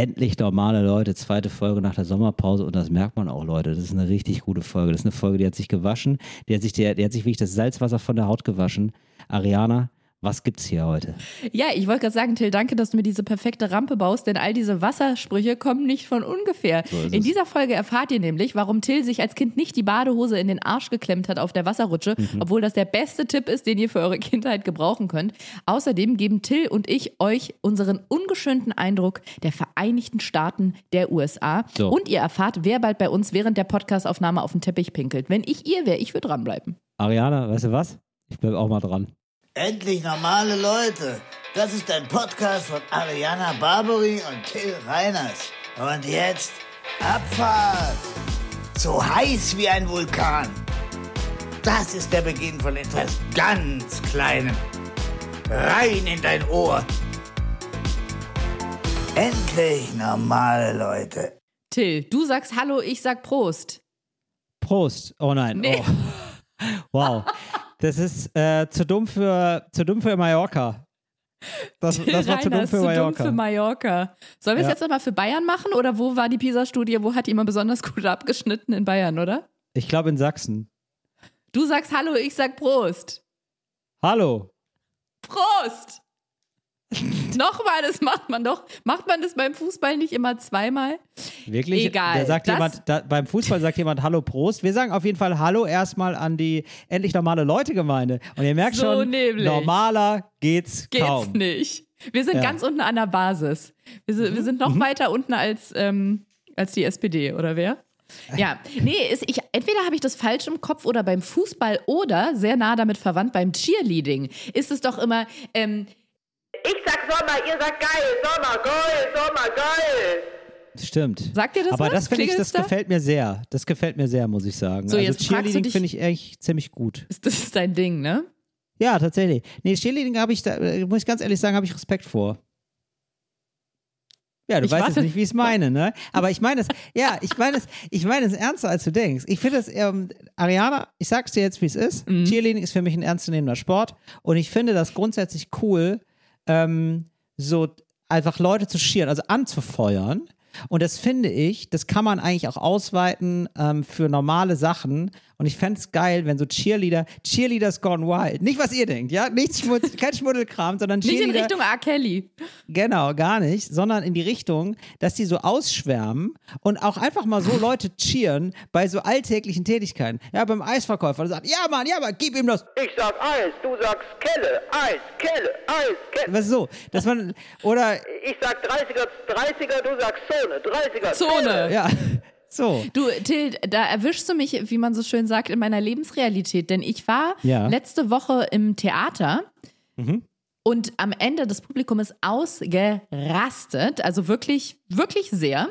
Endlich normale Leute, zweite Folge nach der Sommerpause und das merkt man auch, Leute. Das ist eine richtig gute Folge. Das ist eine Folge, die hat sich gewaschen, die hat sich, die, die hat sich wirklich das Salzwasser von der Haut gewaschen. Ariana, was gibt's hier heute? Ja, ich wollte gerade sagen, Till, danke, dass du mir diese perfekte Rampe baust, denn all diese Wassersprüche kommen nicht von ungefähr. So in dieser Folge erfahrt ihr nämlich, warum Till sich als Kind nicht die Badehose in den Arsch geklemmt hat auf der Wasserrutsche, mhm. obwohl das der beste Tipp ist, den ihr für eure Kindheit gebrauchen könnt. Außerdem geben Till und ich euch unseren ungeschönten Eindruck der Vereinigten Staaten der USA. So. Und ihr erfahrt, wer bald bei uns während der Podcastaufnahme auf den Teppich pinkelt. Wenn ich ihr wäre, ich würde dranbleiben. Ariana, weißt du was? Ich bleib auch mal dran. Endlich normale Leute. Das ist ein Podcast von Ariana Barbary und Till Reiners. Und jetzt Abfahrt. So heiß wie ein Vulkan. Das ist der Beginn von etwas ganz Kleinem. Rein in dein Ohr. Endlich normale Leute. Till, du sagst Hallo, ich sag Prost. Prost. Oh nein. Nee. Oh. Wow. Das ist äh, zu, dumm für, zu dumm für Mallorca. Das, das war zu dumm für Mallorca. Zu dumm für Mallorca. Sollen wir es ja. jetzt nochmal für Bayern machen oder wo war die PISA-Studie? Wo hat jemand besonders gut abgeschnitten in Bayern, oder? Ich glaube in Sachsen. Du sagst Hallo, ich sag Prost. Hallo. Prost! Nochmal, das macht man doch. Macht man das beim Fußball nicht immer zweimal? Wirklich? Egal. Da sagt jemand, da, beim Fußball sagt jemand Hallo Prost. Wir sagen auf jeden Fall Hallo erstmal an die endlich normale Leute-Gemeinde. Und ihr merkt so schon, nämlich. normaler geht's, geht's kaum. nicht. Wir sind ja. ganz unten an der Basis. Wir, sind, wir sind noch mhm. weiter unten als, ähm, als die SPD, oder wer? Ja, nee, ist, ich, entweder habe ich das falsch im Kopf oder beim Fußball oder sehr nah damit verwandt beim Cheerleading ist es doch immer, ähm, ich sag Sommer, ihr sagt geil, Sommer, geil, Sommer, geil. Stimmt. Sagt ihr das Aber was? das finde ich, das da? gefällt mir sehr. Das gefällt mir sehr, muss ich sagen. So, also Cheerleading finde ich echt ziemlich gut. Das ist dein Ding, ne? Ja, tatsächlich. Nee, Cheerleading habe ich, da, muss ich ganz ehrlich sagen, habe ich Respekt vor. Ja, du ich weißt jetzt nicht, wie ich es meine, ne? Aber ich meine es, ja, ich meine es, ich meine es ernster, als du denkst. Ich finde es, ähm, Ariana, ich sag's dir jetzt, wie es ist. Mhm. Cheerleading ist für mich ein ernstzunehmender Sport und ich finde das grundsätzlich cool, ähm, so einfach Leute zu schieren, also anzufeuern. Und das finde ich, das kann man eigentlich auch ausweiten ähm, für normale Sachen. Und ich fände es geil, wenn so Cheerleader, Cheerleaders gone wild. Nicht, was ihr denkt, ja? Nicht Schmutz, kein Schmuddelkram, sondern Cheerleader. Nicht in Richtung R. Kelly. Genau, gar nicht, sondern in die Richtung, dass die so ausschwärmen und auch einfach mal so Leute cheeren bei so alltäglichen Tätigkeiten. Ja, beim Eisverkäufer, der sagt, ja Mann, ja Mann, gib ihm das. Ich sag Eis, du sagst Kelle, Eis, Kelle, Eis, Kelle. Was so, dass man, oder... Ich sag 30er, 30er, du sagst Zone, 30er. Zone. Zone. Ja. So. Du, Till, da erwischst du mich, wie man so schön sagt, in meiner Lebensrealität. Denn ich war ja. letzte Woche im Theater mhm. und am Ende das Publikum ist ausgerastet. Also wirklich, wirklich sehr.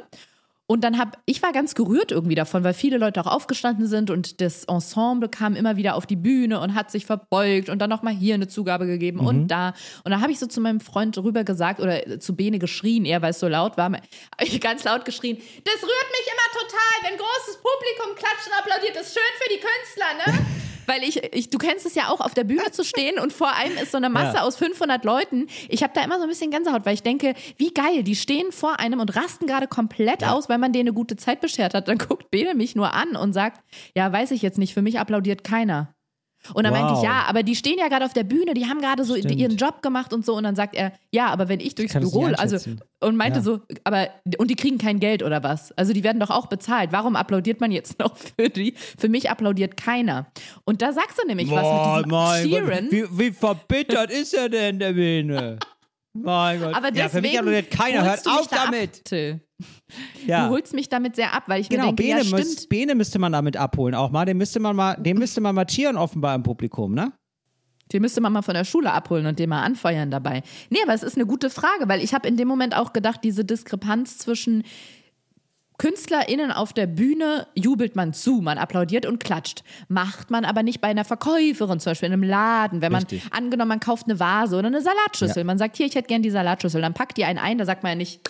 Und dann habe ich war ganz gerührt irgendwie davon, weil viele Leute auch aufgestanden sind und das Ensemble kam immer wieder auf die Bühne und hat sich verbeugt und dann noch mal hier eine Zugabe gegeben mhm. und da. Und dann habe ich so zu meinem Freund rüber gesagt oder zu Bene geschrien, eher weil es so laut war, ich ganz laut geschrien: Das rührt mich immer total, wenn großes Publikum klatscht und applaudiert. Das ist schön für die Künstler, ne? weil ich, ich, du kennst es ja auch, auf der Bühne zu stehen und vor einem ist so eine Masse ja. aus 500 Leuten. Ich habe da immer so ein bisschen Gänsehaut, weil ich denke, wie geil, die stehen vor einem und rasten gerade komplett ja. aus, weil man denen eine gute Zeit beschert hat. Dann guckt Bene mich nur an und sagt, ja, weiß ich jetzt nicht, für mich applaudiert keiner. Und dann wow. meinte ich, ja, aber die stehen ja gerade auf der Bühne, die haben gerade so Stimmt. ihren Job gemacht und so. Und dann sagt er, ja, aber wenn ich durchs Büro, also, und meinte ja. so, aber, und die kriegen kein Geld oder was? Also die werden doch auch bezahlt. Warum applaudiert man jetzt noch für die? Für mich applaudiert keiner. Und da sagst du nämlich Boah, was mit diesem Cheeren. Wie, wie verbittert ist er denn, der Bene? Mein Gott. Aber ja, für mich applaudiert keiner. Hört auf da damit. Ab, ja. Du holst mich damit sehr ab, weil ich genau, mir denke, Bene, ja, stimmt. Müß, Bene müsste man damit abholen auch mal. Den müsste man mal, den müsste man mal cheeren offenbar im Publikum, ne? Den müsste man mal von der Schule abholen und den mal anfeuern dabei. Nee, aber es ist eine gute Frage, weil ich habe in dem Moment auch gedacht, diese Diskrepanz zwischen KünstlerInnen auf der Bühne jubelt man zu, man applaudiert und klatscht. Macht man aber nicht bei einer Verkäuferin, zum Beispiel in einem Laden, wenn man Richtig. angenommen, man kauft eine Vase oder eine Salatschüssel. Ja. Man sagt, hier, ich hätte gern die Salatschüssel. Dann packt die einen ein, da sagt man ja nicht,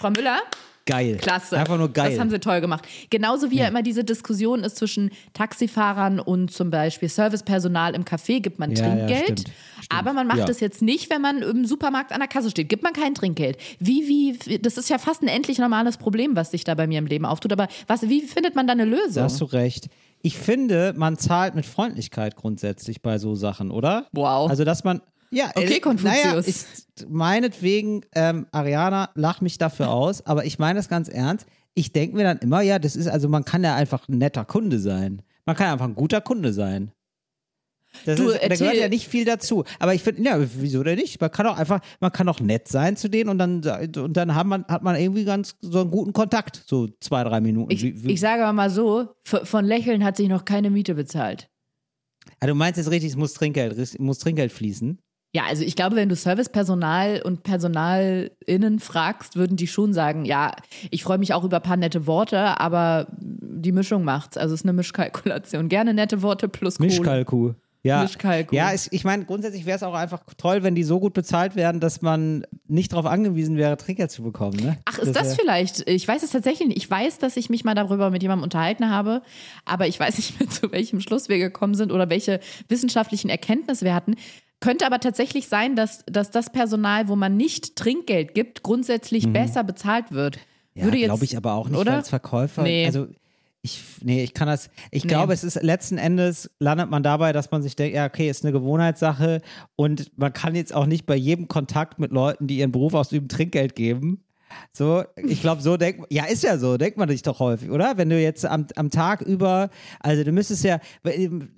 Frau Müller, Geil. Klasse. Einfach nur geil. Das haben sie toll gemacht. Genauso wie ja, immer diese Diskussion ist zwischen Taxifahrern und zum Beispiel Servicepersonal im Café, gibt man Ja, ja, Trinkgeld. stimmt, stimmt. Aber man macht Ja. das jetzt nicht, wenn man im Supermarkt an der Kasse steht. Gibt man kein Trinkgeld. Wie, wie, das ist ja fast ein endlich normales Problem, was sich da bei mir im Leben auftut. Aber was, wie findet man da eine Lösung? Da hast du recht. Ich finde, man zahlt mit Freundlichkeit grundsätzlich bei so Sachen, oder? Wow. Also, dass man. Ja, Okay, äh, Konfuzius. Naja, ich, meinetwegen, ähm, Ariana, lach mich dafür aus, aber ich meine das ganz ernst. Ich denke mir dann immer, ja, das ist, also man kann ja einfach ein netter Kunde sein. Man kann einfach ein guter Kunde sein. Das Du, ist, da gehört ja nicht viel dazu. Aber ich finde, ja, wieso denn nicht? Man kann auch einfach, man kann auch nett sein zu denen und dann, und dann hat man, hat man irgendwie ganz so einen guten Kontakt, so zwei, drei Minuten. Ich, Wie- wie- ich sage aber mal so, von Lächeln hat sich noch keine Miete bezahlt. Ah, du meinst jetzt richtig, es muss Trinkgeld, es muss Trinkgeld fließen? Ja, also ich glaube, wenn du Servicepersonal und PersonalInnen fragst, würden die schon sagen, ja, ich freue mich auch über ein paar nette Worte, aber die Mischung macht's. Also es ist eine Mischkalkulation. Gerne nette Worte plus Kohle. Mischkalku. Ja, Mischkalkul. ja es, ich meine, grundsätzlich wäre es auch einfach toll, wenn die so gut bezahlt werden, dass man nicht darauf angewiesen wäre, Trinkgeld zu bekommen. Ne? Ach, ist das wär- vielleicht? Ich weiß es tatsächlich nicht. Ich weiß, dass ich mich mal darüber mit jemandem unterhalten habe, aber ich weiß nicht mehr, zu welchem Schluss wir gekommen sind oder welche wissenschaftlichen Erkenntnisse wir hatten. Könnte aber tatsächlich sein, dass, dass das Personal, wo man nicht Trinkgeld gibt, grundsätzlich besser bezahlt wird. Ja, Würde jetzt- glaube ich aber auch nicht, oder? als Verkäufer, Nee. also ich, nee, ich kann das, ich Nee. glaube, es ist letzten Endes landet man dabei, dass man sich denkt, ja, okay, ist eine Gewohnheitssache und man kann jetzt auch nicht bei jedem Kontakt mit Leuten, die ihren Beruf ausüben, Trinkgeld geben. So, ich glaube, so denkt ja, ist ja so, denkt man sich doch häufig, oder? Wenn du jetzt am, am Tag über, also du müsstest ja,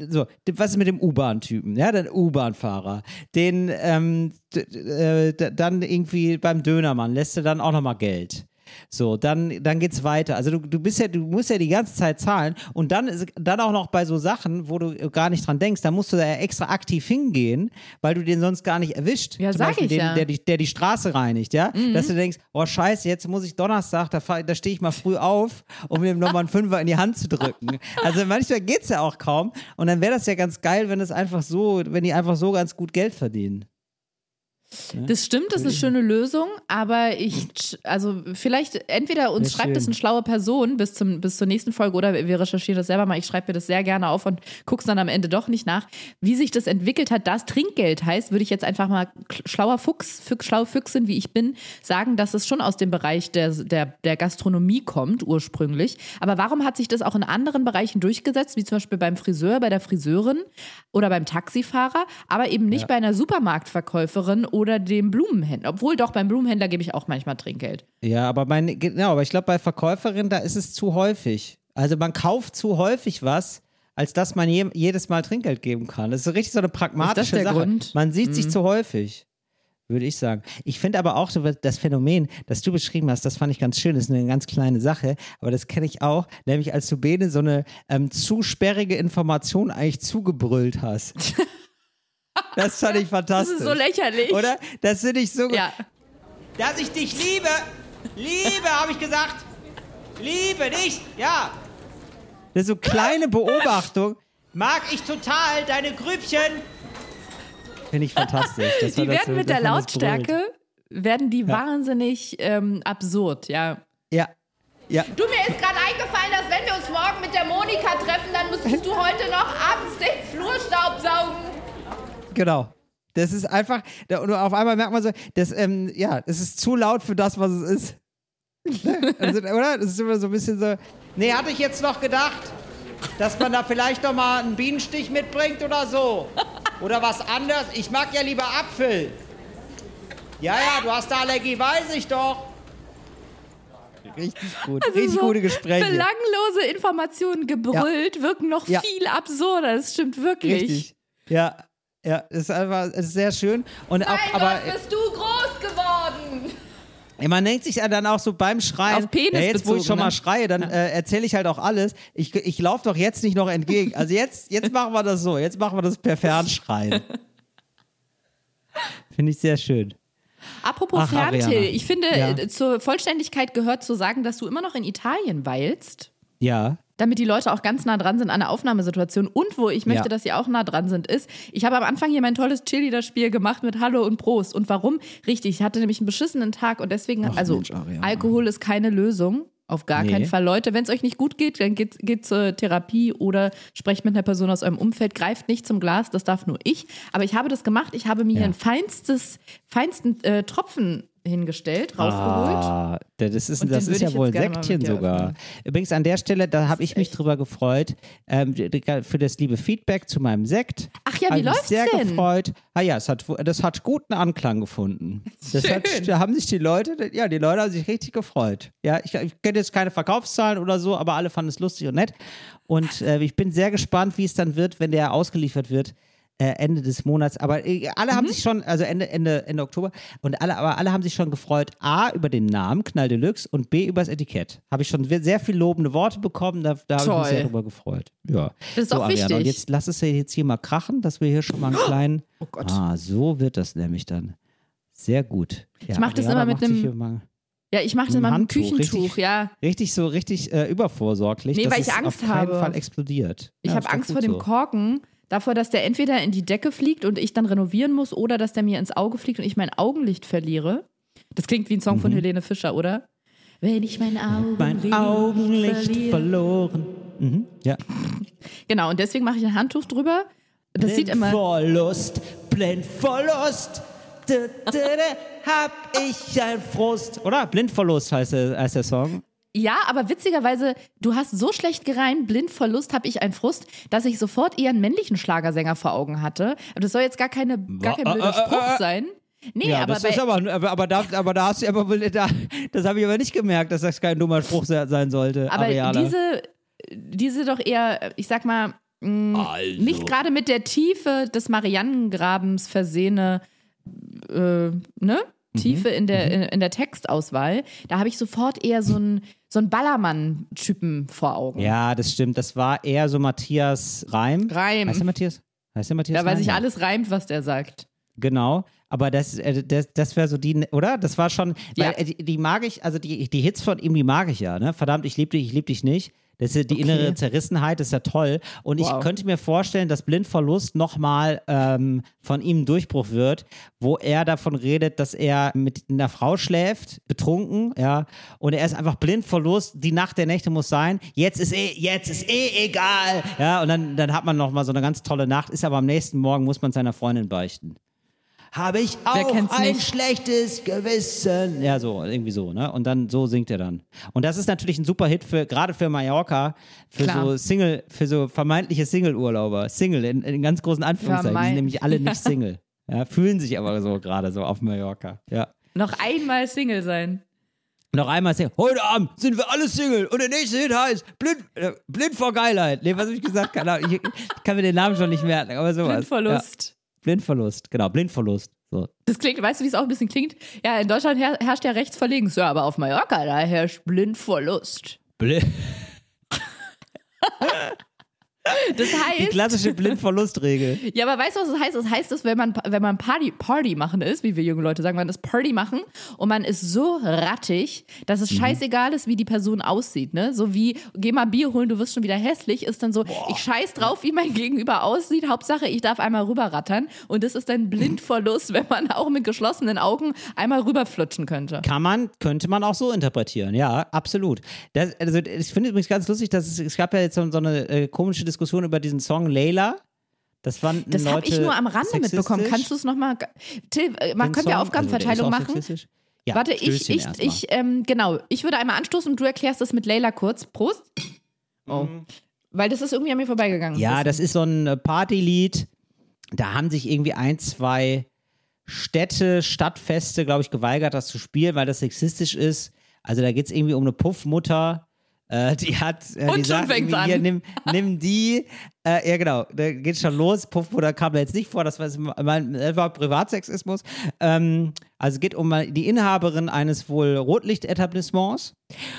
so, was ist mit dem U-Bahn-Typen, ja, der U-Bahn-Fahrer, den, ähm, äh, dann irgendwie beim Dönermann lässt du dann auch nochmal Geld. So, dann, dann geht's weiter. Also du, du bist ja, du musst ja die ganze Zeit zahlen und dann ist dann auch noch bei so Sachen, wo du gar nicht dran denkst, da musst du da ja extra aktiv hingehen, weil du den sonst gar nicht erwischt. Ja, Zum sag Beispiel ich den, ja. Mhm. der, die, der die Straße reinigt, ja? Dass du denkst, oh scheiße, jetzt muss ich Donnerstag, da, da stehe ich mal früh auf, um ihm nochmal einen Fünfer in die Hand zu drücken. Also manchmal geht's ja auch kaum und dann wäre das ja ganz geil, wenn es einfach so, wenn die einfach so ganz gut Geld verdienen. Das stimmt, das ist eine schöne Lösung, aber ich, also vielleicht entweder uns schreibt es eine schlaue Person bis, zum, bis zur nächsten Folge oder wir recherchieren das selber mal. Ich schreibe mir das sehr gerne auf und guck's dann am Ende doch nicht nach. Wie sich das entwickelt hat, das Trinkgeld heißt, würde ich jetzt einfach mal schlauer Fuchs, Füchs, schlaue Füchsin, wie ich bin, sagen, dass es schon aus dem Bereich der, der, der Gastronomie kommt, ursprünglich. Aber warum hat sich das auch in anderen Bereichen durchgesetzt, wie zum Beispiel beim Friseur, bei der Friseurin oder beim Taxifahrer, aber eben nicht bei einer Supermarktverkäuferin oder dem Blumenhändler. Obwohl doch beim Blumenhändler gebe ich auch manchmal Trinkgeld. Ja, aber mein, genau, aber ich glaube, bei Verkäuferinnen, da ist es zu häufig. Also man kauft zu häufig was, als dass man je, jedes Mal Trinkgeld geben kann. Das ist so richtig so eine pragmatische der Sache. Grund? Man sieht sich zu häufig. Würde ich sagen. Ich finde aber auch das Phänomen, das du beschrieben hast, das fand ich ganz schön. Das ist eine ganz kleine Sache, aber das kenne ich auch. Nämlich als du Bene so eine ähm, zu sperrige Information eigentlich zugebrüllt hast. Das fand ich Das fantastisch. ist so lächerlich. Oder? Das finde ich so gut. Ja. Dass ich dich liebe. Liebe, habe ich gesagt. Liebe dich. Ja. Das ist so kleine Beobachtung. Mag ich total deine Grübchen. Finde ich fantastisch. dass Die das werden so- mit der das. Lautstärke, werden die wahnsinnig ähm, absurd, ja. Ja. Ja. Du, mir ist gerade eingefallen, dass wenn wir uns morgen mit der Monika treffen, dann müsstest du heute noch abends den Flur staubsaugen. Genau. Das ist einfach, und auf einmal merkt man so, das, ähm, ja, es ist zu laut für das, was es ist. Also, oder? Das ist immer so ein bisschen so. Nee, hatte ich jetzt noch gedacht, dass man da vielleicht noch mal einen Bienenstich mitbringt oder so. Oder was anderes. Ich mag ja lieber Apfel. Ja, ja, du hast da Allergie, weiß ich doch. Richtig gut. Also Richtig so gute Gespräche. Belanglose Informationen gebrüllt wirken noch Ja. viel absurder. Das stimmt wirklich. Richtig. Ja, ja, es ist einfach, ist sehr schön. Und auch, Mein aber. Gott, bist du groß geworden. Ja, man denkt sich ja dann auch so beim Schreien, Auf Penis ja, jetzt wo ich bezogen, schon mal ne? schreie, dann äh, erzähle ich halt auch alles. Ich, ich laufe doch jetzt nicht noch entgegen. Also jetzt, jetzt machen wir das so. Jetzt machen wir das per Fernschreien. Finde ich sehr schön. Apropos Ach, Ferntil, Ariana. ich finde, Ja. äh, zur Vollständigkeit gehört zu sagen, dass du immer noch in Italien weilst. Ja. Damit die Leute auch ganz nah dran sind an der Aufnahmesituation. Und wo ich möchte, ja. dass sie auch nah dran sind, ist, ich habe am Anfang hier mein tolles Cheerleader-Spiel gemacht mit Hallo und Prost. Und warum? Richtig, ich hatte nämlich einen beschissenen Tag und deswegen, Ach, also Mensch, Alkohol ist keine Lösung. Auf gar nee. keinen Fall. Leute, wenn es euch nicht gut geht, dann geht, geht zur Therapie oder sprecht mit einer Person aus eurem Umfeld. Greift nicht zum Glas, das darf nur ich. Aber ich habe das gemacht. Ich habe mir ja. ein feinstes, feinsten äh, Tropfen hingestellt, rausgeholt. Ah, das ist, das ist ja wohl ein Säckchen sogar. Übrigens an der Stelle, da habe ich mich echt. drüber gefreut, ähm, für das liebe Feedback zu meinem Sekt. Ach ja, wie läuft's sehr denn? gefreut. Ah ja, es hat, das hat guten Anklang gefunden. Das Schön. Hat, da haben sich die Leute, ja, die Leute haben sich richtig gefreut. Ja, ich, ich kenne jetzt keine Verkaufszahlen oder so, aber alle fanden es lustig und nett. Und äh, ich bin sehr gespannt, wie es dann wird, wenn der ausgeliefert wird äh, Ende des Monats. Aber äh, alle mhm. haben sich schon, also Ende, Ende, Ende Oktober, und alle, aber alle haben sich schon gefreut, A, über den Namen Knall Deluxe und B, über das Etikett. Habe ich schon sehr viel lobende Worte bekommen, da, da habe ich mich sehr drüber gefreut. Ja. Das ist so, auch Ariana. wichtig. Und jetzt lass es ja jetzt hier mal krachen, dass wir hier schon mal einen kleinen. Oh Gott. Ah, so wird das nämlich dann. Sehr gut. Ja, ich mache das immer mit einem. Ja, ich mache das immer mit einem Küchentuch, richtig, ja. Richtig so, richtig äh, übervorsorglich. Nee, weil ich Angst auf habe. Fall explodiert. Ich ja, habe Angst vor dem so. Korken, davor, dass der entweder in die Decke fliegt und ich dann renovieren muss oder dass der mir ins Auge fliegt und ich mein Augenlicht verliere. Das klingt wie ein Song mhm. von Helene Fischer, oder? Wenn ich mein Augenlicht, mein Augenlicht verloren. Mhm. Ja. Genau, und deswegen mache ich ein Handtuch drüber. Das sieht immer. Blindverlust, Blindverlust. Da, da, da, hab ich ein Frust. Oder? Blindverlust heißt der, heißt der Song. Ja, aber witzigerweise, du hast so schlecht gereimt, blind Verlust habe ich einen Frust, dass ich sofort eher einen männlichen Schlagersänger vor Augen hatte. Aber das soll jetzt gar, keine, gar kein blöder Spruch sein. Nee, ja, aber, das ist aber, aber, aber, da, aber da hast du aber, da, das habe ich aber nicht gemerkt, dass das kein dummer Spruch sein sollte. Aber Areala. diese, diese doch eher, ich sag mal, mh, also. nicht gerade mit der Tiefe des Mariannengrabens versehene, äh, ne? Tiefe mhm. in, der, mhm. in, in, der Textauswahl, da habe ich sofort eher so einen so Ballermann-Typen vor Augen. Ja, das stimmt. Das war eher so Matthias Reim. Reim. Heißt der Matthias? Heißt der Matthias? Ja, weil sich alles reimt, was der sagt. Genau, aber das, äh, das, das wäre so die, oder? Das war schon, weil ja. Äh, die, die, mag ich, also die, die Hits von ihm, die mag ich ja, ne? Verdammt, ich liebe dich, ich liebe dich nicht. Das ist die okay. innere Zerrissenheit ist ja toll. Und wow. ich könnte mir vorstellen, dass Blindverlust nochmal ähm, von ihm ein Durchbruch wird, wo er davon redet, dass er mit einer Frau schläft, betrunken, ja, und er ist einfach Blindverlust, die Nacht der Nächte muss sein. Jetzt ist eh, jetzt ist eh egal. Ja, und dann, dann hat man nochmal so eine ganz tolle Nacht, ist aber am nächsten Morgen muss man seiner Freundin beichten habe ich auch ein nicht? schlechtes Gewissen. Ja, so, irgendwie so, ne? Und dann so singt er dann. Und das ist natürlich ein super Hit für, gerade für Mallorca, für Klar. so Single, für so vermeintliche Single-Urlauber. Single, in, in, ganz großen Anführungszeichen. Die sind nämlich alle nicht Single. ja, fühlen sich aber so gerade so auf Mallorca. Ja. Noch einmal Single sein. Noch einmal Single. Heute Abend sind wir alle Single und der nächste Hit heißt Blind, äh, blind vor Geilheit. Nee, was habe ich gesagt? Keine Ahnung. Ich, ich, kann mir den Namen schon nicht merken, aber sowas. Blindverlust. Ja. Blindverlust, genau, Blindverlust. So. Das klingt, weißt du, wie es auch ein bisschen klingt? Ja, in Deutschland her herrscht ja Rechtsverlegens, ja, aber auf Mallorca, da herrscht Blindverlust. Blind. Das heißt. Die klassische Blindverlustregel. Ja, aber weißt du, was das heißt? Das heißt, dass wenn man, wenn man Party, Party machen ist, wie wir junge Leute sagen, man ist Party machen und man ist so rattig, dass es mhm. scheißegal ist, wie die Person aussieht, ne? So wie, geh mal Bier holen, du wirst schon wieder hässlich, ist dann so, Boah. ich scheiß drauf, wie mein Gegenüber aussieht, Hauptsache, ich darf einmal rüberrattern und das ist ein Blindverlust, wenn man auch mit geschlossenen Augen einmal rüberflutschen könnte. Kann man, könnte man auch so interpretieren, ja, absolut. Das, also, ich finde übrigens ganz lustig, dass es, es gab ja jetzt so, so eine äh, komische Diskussion über diesen Song Layla. Das fanden Das habe ich nur am Rande mitbekommen. Kannst du es nochmal. Till, äh, man könnte ja Aufgabenverteilung also machen. Ja, Warte, ich, ich, ich, ähm, genau. Ich würde einmal anstoßen und du erklärst das mit Layla kurz. Prost. Oh. Mhm. Weil das ist irgendwie an mir vorbeigegangen. Ja, das ist so ein äh, Partylied. Da haben sich irgendwie ein, zwei Städte, Stadtfeste, glaube ich, geweigert, das zu spielen, weil das sexistisch ist. Also da geht es irgendwie um eine Puffmutter, äh, die hat, äh, und die schon fängt an. Hier, nimm, nimm die, äh, ja genau, da geht schon los. Puffbruder kam da jetzt nicht vor, das war, das war Privatsexismus. Ähm, also geht um die Inhaberin eines wohl Rotlichtetablissements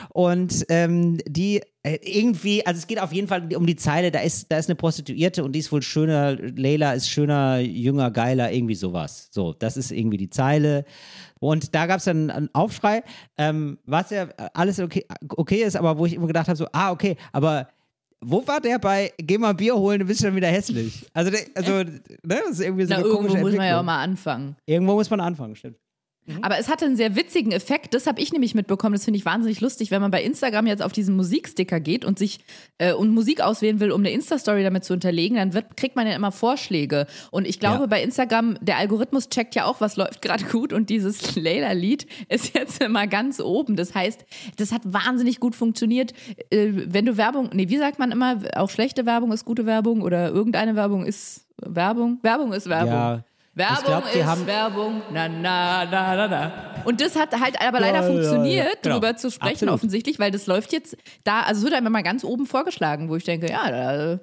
und ähm, die äh, irgendwie, also es geht auf jeden Fall um die Zeile, da ist, da ist eine Prostituierte und die ist wohl schöner, Leila ist schöner, jünger, geiler, irgendwie sowas. So, das ist irgendwie die Zeile. Und da gab es dann einen Aufschrei, ähm, was ja alles okay, okay ist, aber wo ich immer gedacht habe, so, ah, okay, aber wo war der bei Geh mal Bier holen, du bist schon wieder hässlich? Also, also ne, das ist irgendwie so Na, eine irgendwo komische muss man ja auch mal anfangen. Irgendwo muss man anfangen, stimmt. Aber es hatte einen sehr witzigen Effekt. Das habe ich nämlich mitbekommen. Das finde ich wahnsinnig lustig, wenn man bei Instagram jetzt auf diesen Musiksticker geht und sich äh, und Musik auswählen will, um eine Insta-Story damit zu unterlegen, dann wird, kriegt man ja immer Vorschläge. Und ich glaube, Ja. bei Instagram, der Algorithmus checkt ja auch, was läuft gerade gut und dieses Layla-Lied ist jetzt immer ganz oben. Das heißt, das hat wahnsinnig gut funktioniert. Äh, wenn du Werbung, nee, wie sagt man immer, auch schlechte Werbung ist gute Werbung oder irgendeine Werbung ist Werbung? Werbung ist Werbung. Ja. Werbung glaub, ist haben- Werbung, na, na, na, na, na. Und das hat halt aber leider Ja, ja, funktioniert, ja. Genau. drüber zu sprechen Absolut. offensichtlich, weil das läuft jetzt da, also es wird einem immer ganz oben vorgeschlagen, wo ich denke, ja, da,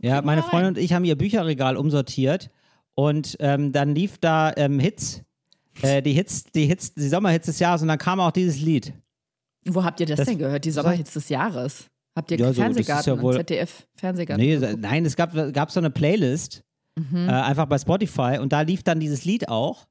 Ja, meine mal Freundin und ich haben ihr Bücherregal umsortiert und ähm, dann lief da ähm, Hits, äh, die Hits, die Hits, die Sommerhits des Jahres und dann kam auch dieses Lied. wo habt ihr das, Das- denn gehört, die Sommerhits des Jahres? Habt ihr Ja, so, Fernsehgarten, ja wohl- ZDF Fernsehgarten? Nee, nein, es gab, gab so eine Playlist, Mhm. äh, einfach bei Spotify und da lief dann dieses Lied auch.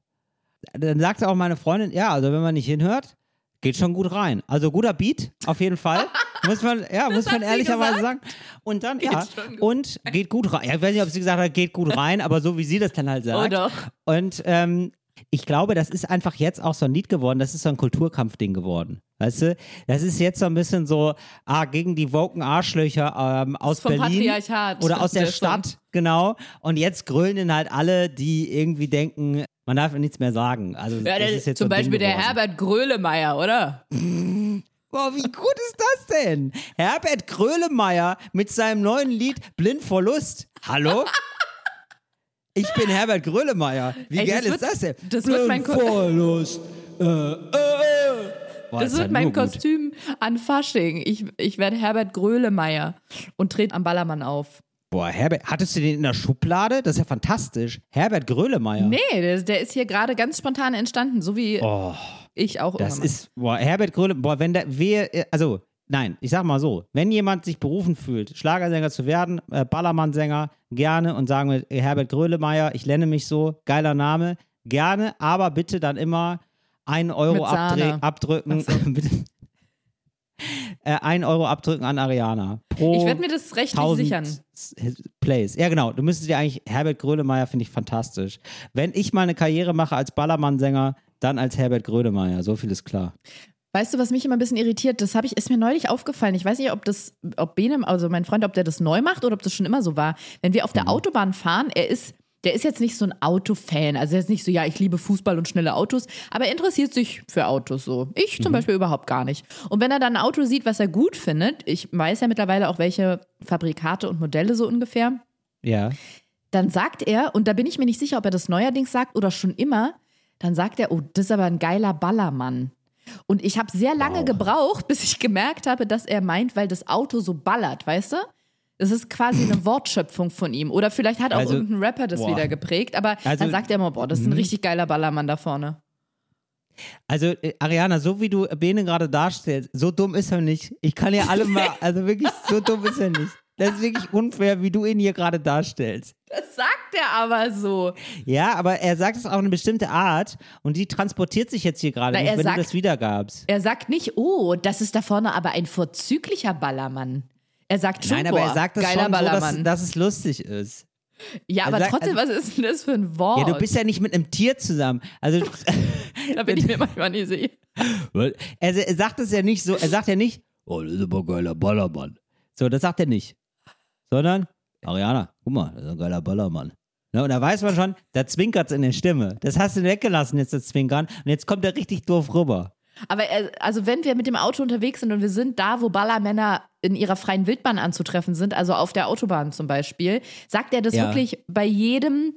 Dann sagte auch meine Freundin, ja, also wenn man nicht hinhört, geht schon gut rein. Also guter Beat, auf jeden Fall. muss man, ja, muss man ehrlicherweise sagen. Und dann, Geht ja, und geht gut rein. Ja, ich weiß nicht, ob sie gesagt hat, geht gut rein, aber so wie sie das dann halt sagt. Oh doch. Und ähm, ich glaube, das ist einfach jetzt auch so ein Lied geworden, das ist so ein Kulturkampfding geworden. Weißt du, das ist jetzt so ein bisschen so, ah, gegen die woken Arschlöcher ähm, aus Berlin Patriarchat, oder aus der, der Song. Stadt, genau. Und jetzt grölen halt alle, die irgendwie denken, man darf nichts mehr sagen. Also Ja, das der, zum so Beispiel der. Herbert Grölemeyer, oder? Boah, wie gut ist das denn? Herbert Grölemeyer mit seinem neuen Lied Blind vor Lust. Hallo? Ich bin Herbert Grölemeyer. Wie Ey, geil das ist wird- das denn? das wird mein Blind Ko- vor Lust. Äh, äh, äh. Boah, Das wird mein nur gut. Kostüm an Fasching. Ich, ich werde Herbert Grölemeyer und trete am Ballermann auf. Boah, Herbert, hattest du den in der Schublade? Das ist ja fantastisch. Herbert Grölemeyer. Nee, der, der ist hier gerade ganz spontan entstanden, so wie Oh, ich auch das irgendwann. ist, boah, Herbert Gröle, boah, wenn der, wer, äh, also, nein, ich sag mal so, wenn jemand sich berufen fühlt, Schlagersänger zu werden, äh, Ballermann-Sänger, gerne und sagen wir, äh, Herbert Grölemeyer, ich nenne mich so, geiler Name, gerne, aber bitte dann immer einen Euro abdrücken. Äh, einen Euro abdrücken an Ariana. Pro Ich werde mir das rechtlich 1000 sichern. Plays. Ja, genau. Du müsstest dir eigentlich, Herbert Grönemeyer finde ich fantastisch. Wenn ich mal eine Karriere mache als Ballermann-Sänger, dann als Herbert Grönemeyer. So viel ist klar. Weißt du, was mich immer ein bisschen irritiert? Das habe ich, ist mir neulich aufgefallen. Ich weiß nicht, ob das, ob Benem, also mein Freund, ob der das neu macht oder ob das schon immer so war. Wenn wir auf Mhm. der Autobahn fahren, er ist, der ist jetzt nicht so ein Autofan. Also er ist nicht so, ja, ich liebe Fußball und schnelle Autos, aber er interessiert sich für Autos so. Ich Mhm. zum Beispiel überhaupt gar nicht. Und wenn er dann ein Auto sieht, was er gut findet, ich weiß ja mittlerweile auch, welche Fabrikate und Modelle so ungefähr, Ja. dann sagt er, und da bin ich mir nicht sicher, ob er das neuerdings sagt oder schon immer, dann sagt er, oh, das ist aber ein geiler Ballermann. Und ich habe sehr lange gebraucht, bis ich gemerkt habe, dass er meint, weil das Auto so ballert, weißt du? Das ist quasi eine Wortschöpfung von ihm. Oder vielleicht hat auch Also, irgendein Rapper das boah. wieder geprägt. Aber Also, dann sagt er immer, boah, das ist ein richtig geiler Ballermann da vorne. Also, äh, Ariana, so wie du Bene gerade darstellst, so dumm ist er nicht. Ich kann ja alle mal, also wirklich, so dumm ist er nicht. Das ist wirklich unfair, wie du ihn hier gerade darstellst. Das sagt er aber so. Ja, aber er sagt es auf eine bestimmte Art und die transportiert sich jetzt hier gerade nicht, er wenn sagt- du das wiedergabst. Er sagt nicht, oh, das ist da vorne aber ein vorzüglicher Ballermann. Er sagt schon, Nein, aber boah, er sagt das geiler schon so, dass, dass es lustig ist. ja, er aber sagt- trotzdem, was ist denn das für ein Wort? Ja, du bist ja nicht mit einem Tier zusammen. Also, Da bin ich mir manchmal nicht sicher. er, er sagt es ja nicht so, er sagt ja nicht, oh, das ist aber ein geiler Ballermann. So, das sagt er nicht. Sondern, Ariana, guck mal, das ist ein geiler Ballermann. Ne, und da weiß man schon, da zwinkert es in der Stimme. Das hast du weggelassen, jetzt das Zwinkern. Und jetzt kommt er richtig doof rüber. Aber er, also wenn wir mit dem Auto unterwegs sind und wir sind da, wo Ballermänner in ihrer freien Wildbahn anzutreffen sind, also auf der Autobahn zum Beispiel, sagt er das Ja. wirklich bei jedem,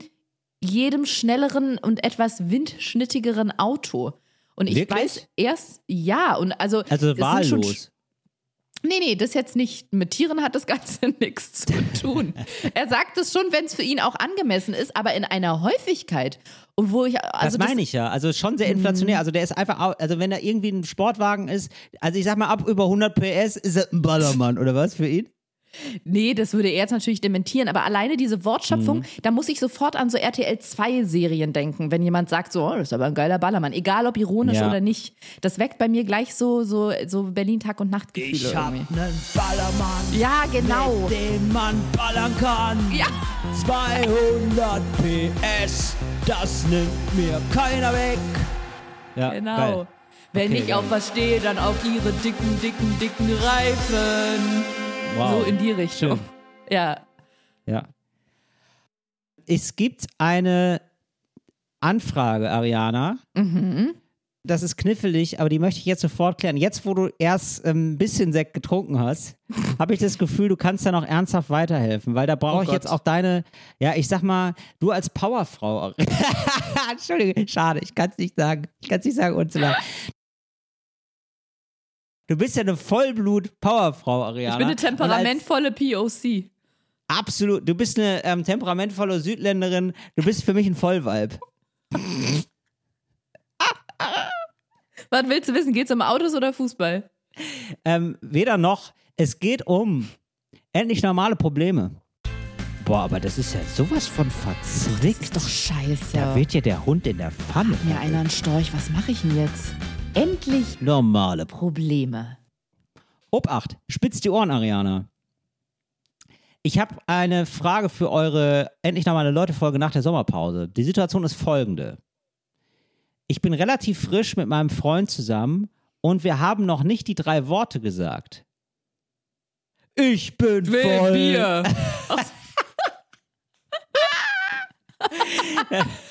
jedem schnelleren und etwas windschnittigeren Auto. Und ich Wirklich? weiß erst, ja, und also. Also wahllos. Nee, nee, das jetzt nicht. Mit Tieren hat das Ganze nichts zu tun. er sagt es schon, wenn es für ihn auch angemessen ist, aber in einer Häufigkeit. Und wo ich. Also das meine ich ja. Also schon sehr inflationär. Also der ist einfach, also wenn da irgendwie ein Sportwagen ist, also ich sag mal, ab über 100 PS ist er ein Ballermann, oder was für ihn? Nee, das würde er jetzt natürlich dementieren, aber alleine diese Wortschöpfung, mhm. da muss ich sofort an so RTL 2 Serien denken, wenn jemand sagt so, oh, das ist aber ein geiler Ballermann, egal ob ironisch ja. oder nicht. Das weckt bei mir gleich so so so Berlin Tag und Nacht Gefühle Ich hab irgendwie. nen Ballermann. Ja, genau. Mit dem man ballern kann. Ja. 200 PS, das nimmt mir keiner weg. Ja, genau. Geil. Wenn okay, ich auf was stehe, dann auf ihre dicken, dicken, dicken Reifen. Wow. So in die Richtung. Schön. Ja. Ja. Es gibt eine Anfrage, Ariana. Mhm. Das ist knifflig, aber die möchte ich jetzt sofort klären. Jetzt, wo du erst ähm, ein bisschen Sekt getrunken hast, habe ich das Gefühl, du kannst da noch ernsthaft weiterhelfen, weil da brauche oh ich Gott. jetzt auch deine, ja, ich sag mal, du als Powerfrau. Entschuldige, schade, ich kann es nicht sagen. Ich kann es nicht sagen, Ursula. Du bist ja eine Vollblut-Powerfrau, Ariana. Ich bin eine temperamentvolle POC. Absolut. Du bist eine ähm, temperamentvolle Südländerin. Du bist für mich ein Vollweib. Was willst du wissen? Geht es um Autos oder Fußball? Ähm, weder noch. Es geht um endlich normale Probleme. Boah, aber das ist ja sowas von verzwickt. Das ist doch scheiße. Da wird ja der Hund in der Pfanne. Mir einer ein Storch. Was mache ich denn jetzt? Endlich normale Probleme. Obacht, spitzt die Ohren, Ariana. Ich habe eine Frage für eure endlich normale Leute-Folge nach der Sommerpause. Die Situation ist folgende. Ich bin relativ frisch mit meinem Freund zusammen und wir haben noch nicht die drei Worte gesagt. Ich bin Will voll. Bier.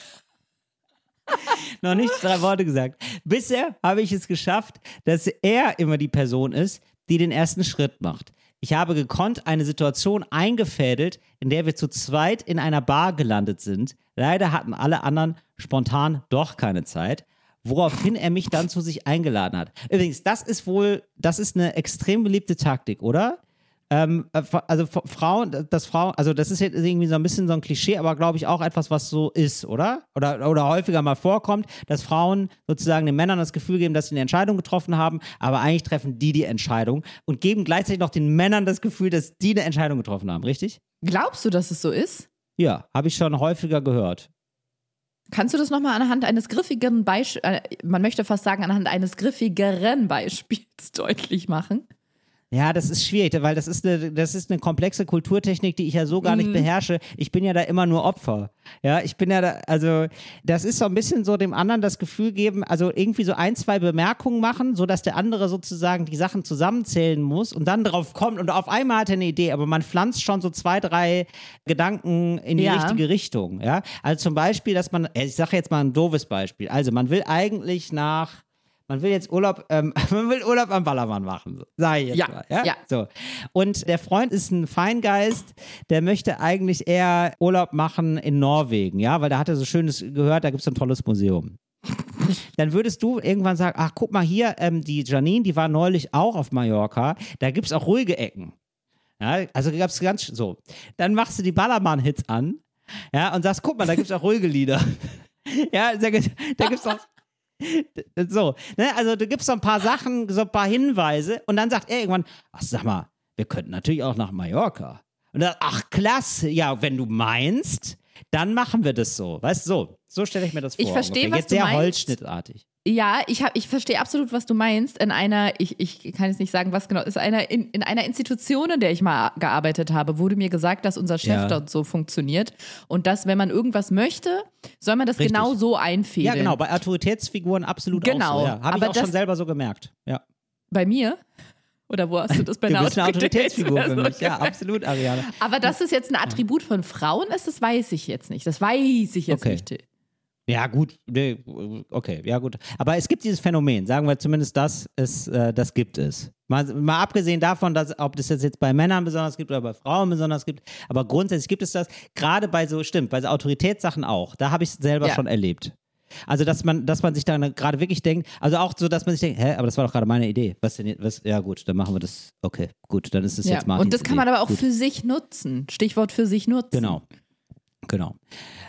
noch nicht drei Worte gesagt. Bisher habe ich es geschafft, dass er immer die Person ist, die den ersten Schritt macht. Ich habe gekonnt eine Situation eingefädelt, in der wir zu zweit in einer Bar gelandet sind. Leider hatten alle anderen spontan doch keine Zeit, woraufhin er mich dann zu sich eingeladen hat. Übrigens, das ist wohl, das ist eine extrem beliebte Taktik, oder? Ähm, äh, also Frauen, das Frauen, also das ist jetzt irgendwie so ein bisschen so ein Klischee, aber glaube ich auch etwas, was so ist, oder? Oder, oder häufiger mal vorkommt, dass Frauen sozusagen den Männern das Gefühl geben, dass sie eine Entscheidung getroffen haben, aber eigentlich treffen die die Entscheidung und geben gleichzeitig noch den Männern das Gefühl, dass die eine Entscheidung getroffen haben, richtig? Glaubst du, dass es so ist? Ja, habe ich schon häufiger gehört. Kannst du das nochmal anhand eines griffigeren Beispiels, äh, man möchte fast sagen, anhand eines griffigeren Beispiels deutlich machen? Ja, das ist schwierig, weil das ist eine, das ist eine komplexe Kulturtechnik, die ich ja so gar nicht mhm. beherrsche. Ich bin ja da immer nur Opfer. Ja, ich bin ja da, also das ist so ein bisschen so dem anderen das Gefühl geben, also irgendwie so ein, zwei Bemerkungen machen, sodass der andere sozusagen die Sachen zusammenzählen muss und dann drauf kommt und auf einmal hat er eine Idee, aber man pflanzt schon so zwei, drei Gedanken in die ja. richtige Richtung. Ja, also zum Beispiel, dass man, ich sage jetzt mal ein doofes Beispiel. Also man will eigentlich nach man will jetzt Urlaub, ähm, man will Urlaub am Ballermann machen, sage ich jetzt ja, mal. Ja? ja. So. Und der Freund ist ein Feingeist, der möchte eigentlich eher Urlaub machen in Norwegen, ja, weil da hat er so schönes gehört, da gibt es ein tolles Museum. Dann würdest du irgendwann sagen, ach guck mal hier, ähm, die Janine, die war neulich auch auf Mallorca, da gibt es auch ruhige Ecken. Ja, also gab es ganz so. Dann machst du die Ballermann-Hits an, ja, und sagst, guck mal, da gibt es auch ruhige Lieder. ja, da gibt es auch so, ne? Also du gibst so ein paar Sachen, so ein paar Hinweise und dann sagt er irgendwann, ach sag mal, wir könnten natürlich auch nach Mallorca. Und dann, ach klasse, ja, wenn du meinst, dann machen wir das so. Weißt du, so, so stelle ich mir das vor. Ich verstehe, was Jetzt du sehr meinst. holzschnittartig. Ja, ich, ich verstehe absolut, was du meinst. In einer, ich, ich kann jetzt nicht sagen, was genau, ist einer, in, in einer Institution, in der ich mal gearbeitet habe, wurde mir gesagt, dass unser Chef ja. dort so funktioniert. Und dass, wenn man irgendwas möchte, soll man das Richtig. genau so einfädeln. Ja, genau, bei Autoritätsfiguren absolut genau. auch so. Ja. Habe ich auch schon selber so gemerkt. Ja. Bei mir? Oder wo hast du das bei einer du bist eine Autoritätsfigur für mich. Ja, absolut, Ariane. Aber dass es jetzt ein Attribut von Frauen ist, das weiß ich jetzt nicht. Das weiß ich jetzt okay. nicht. Ja, gut, okay, ja, gut. Aber es gibt dieses Phänomen, sagen wir zumindest das, ist, äh, das gibt es. Mal, mal abgesehen davon, dass, ob das jetzt bei Männern besonders gibt oder bei Frauen besonders gibt, aber grundsätzlich gibt es das, gerade bei so, stimmt, bei so Autoritätssachen auch. Da habe ich es selber ja. schon erlebt. Also, dass man, dass man sich dann gerade wirklich denkt, also auch so, dass man sich denkt, hä, aber das war doch gerade meine Idee. Was denn? Was? Ja, gut, dann machen wir das. Okay, gut, dann ist es ja. jetzt mal. Und das kann man aber auch Idee. für sich nutzen. Stichwort für sich nutzen. Genau. Genau.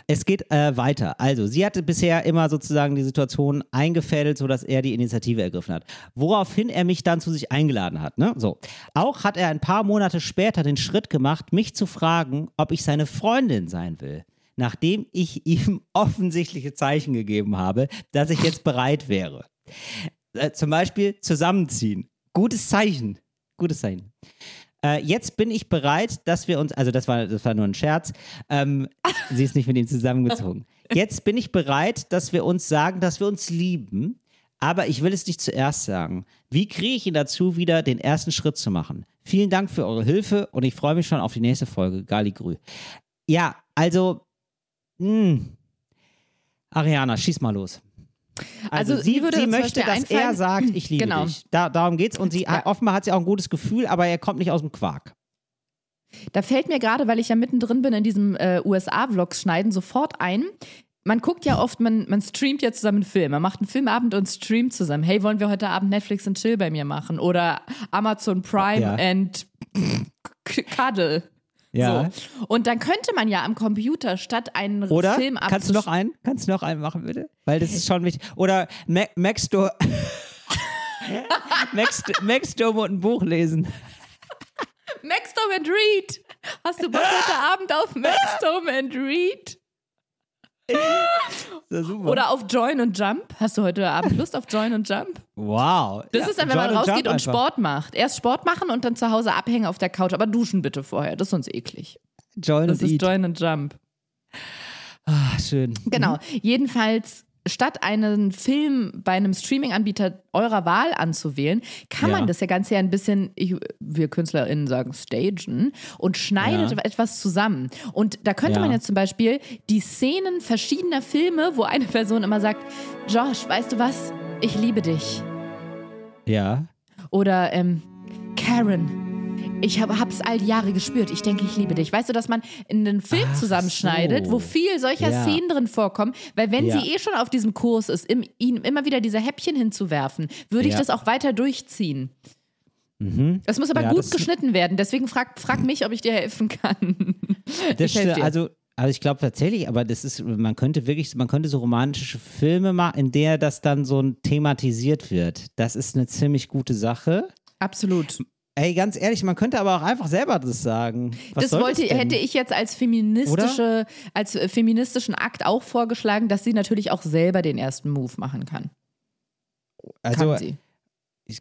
Es geht äh, weiter. Also, sie hatte bisher immer sozusagen die Situation eingefädelt, sodass er die Initiative ergriffen hat. Woraufhin er mich dann zu sich eingeladen hat. Ne? So. Auch hat er ein paar Monate später den Schritt gemacht, mich zu fragen, ob ich seine Freundin sein will. Nachdem ich ihm offensichtliche Zeichen gegeben habe, dass ich jetzt bereit wäre. Äh, zum Beispiel zusammenziehen. Gutes Zeichen. Gutes Zeichen. Äh, jetzt bin ich bereit, dass wir uns, also das war, das war nur ein Scherz, ähm, sie ist nicht mit ihm zusammengezogen. Jetzt bin ich bereit, dass wir uns sagen, dass wir uns lieben, aber ich will es nicht zuerst sagen. Wie kriege ich ihn dazu, wieder den ersten Schritt zu machen? Vielen Dank für eure Hilfe und ich freue mich schon auf die nächste Folge. Gali Grü. Ja, also, mh. Hm. Ariana, schieß mal los. Also, also sie, sie möchte, dass er sagt, ich liebe genau. dich. Da, darum geht's. Und sie ja. offenbar hat sie auch ein gutes Gefühl, aber er kommt nicht aus dem Quark. Da fällt mir gerade, weil ich ja mittendrin bin in diesem äh, USA-Vlogs schneiden, sofort ein. Man guckt ja oft, man, man streamt ja zusammen einen Film. Man macht einen Filmabend und streamt zusammen. Hey, wollen wir heute Abend Netflix und Chill bei mir machen? Oder Amazon Prime ja. and Cuddle. Ja. So. Und dann könnte man ja am Computer statt einen Oder? Film Kannst du noch einen? Kannst du noch einen machen, bitte? Weil das ist schon wichtig. Oder Maxdome Max, Maxdome und ein Buch lesen. Maxdome and Read. Hast du Bock heute Abend auf Maxdome and Read? Oder auf Join und Jump. Hast du heute Abend Lust auf Join und Jump? Wow. Das ja, ist dann, wenn Join man rausgeht und, und Sport macht. Erst Sport machen und dann zu Hause abhängen auf der Couch, aber duschen bitte vorher. Das ist sonst eklig. Join das ist eat. Join und Jump. Ah, schön. Genau. Mhm. Jedenfalls statt einen Film bei einem Streaming-Anbieter eurer Wahl anzuwählen, kann ja. man das ja ganz ja ein bisschen, ich, wir KünstlerInnen sagen, stagen und schneidet ja. etwas zusammen. Und da könnte ja. man jetzt zum Beispiel die Szenen verschiedener Filme, wo eine Person immer sagt, Josh, weißt du was? Ich liebe dich. Ja. Oder ähm, Karen, ich habe es all die Jahre gespürt. Ich denke, ich liebe dich. Weißt du, dass man einen Film Ach zusammenschneidet, so. wo viel solcher ja. Szenen drin vorkommen, weil wenn ja. sie eh schon auf diesem Kurs ist, im, ihm immer wieder diese Häppchen hinzuwerfen, würde ich ja. das auch weiter durchziehen. Mhm. Das muss aber gut geschnitten werden. Deswegen frag, frag mich, ob ich dir helfen kann. Das, dir. Also, also ich glaube tatsächlich, aber das ist, man könnte wirklich, man könnte so romantische Filme machen, in der das dann so thematisiert wird. Das ist eine ziemlich gute Sache. Absolut. Ey, ganz ehrlich, man könnte aber auch einfach selber das sagen. Was das wollte, das hätte ich jetzt als feministische, Oder? als äh, feministischen Akt auch vorgeschlagen, dass sie natürlich auch selber den ersten Move machen kann. Also, kann sie.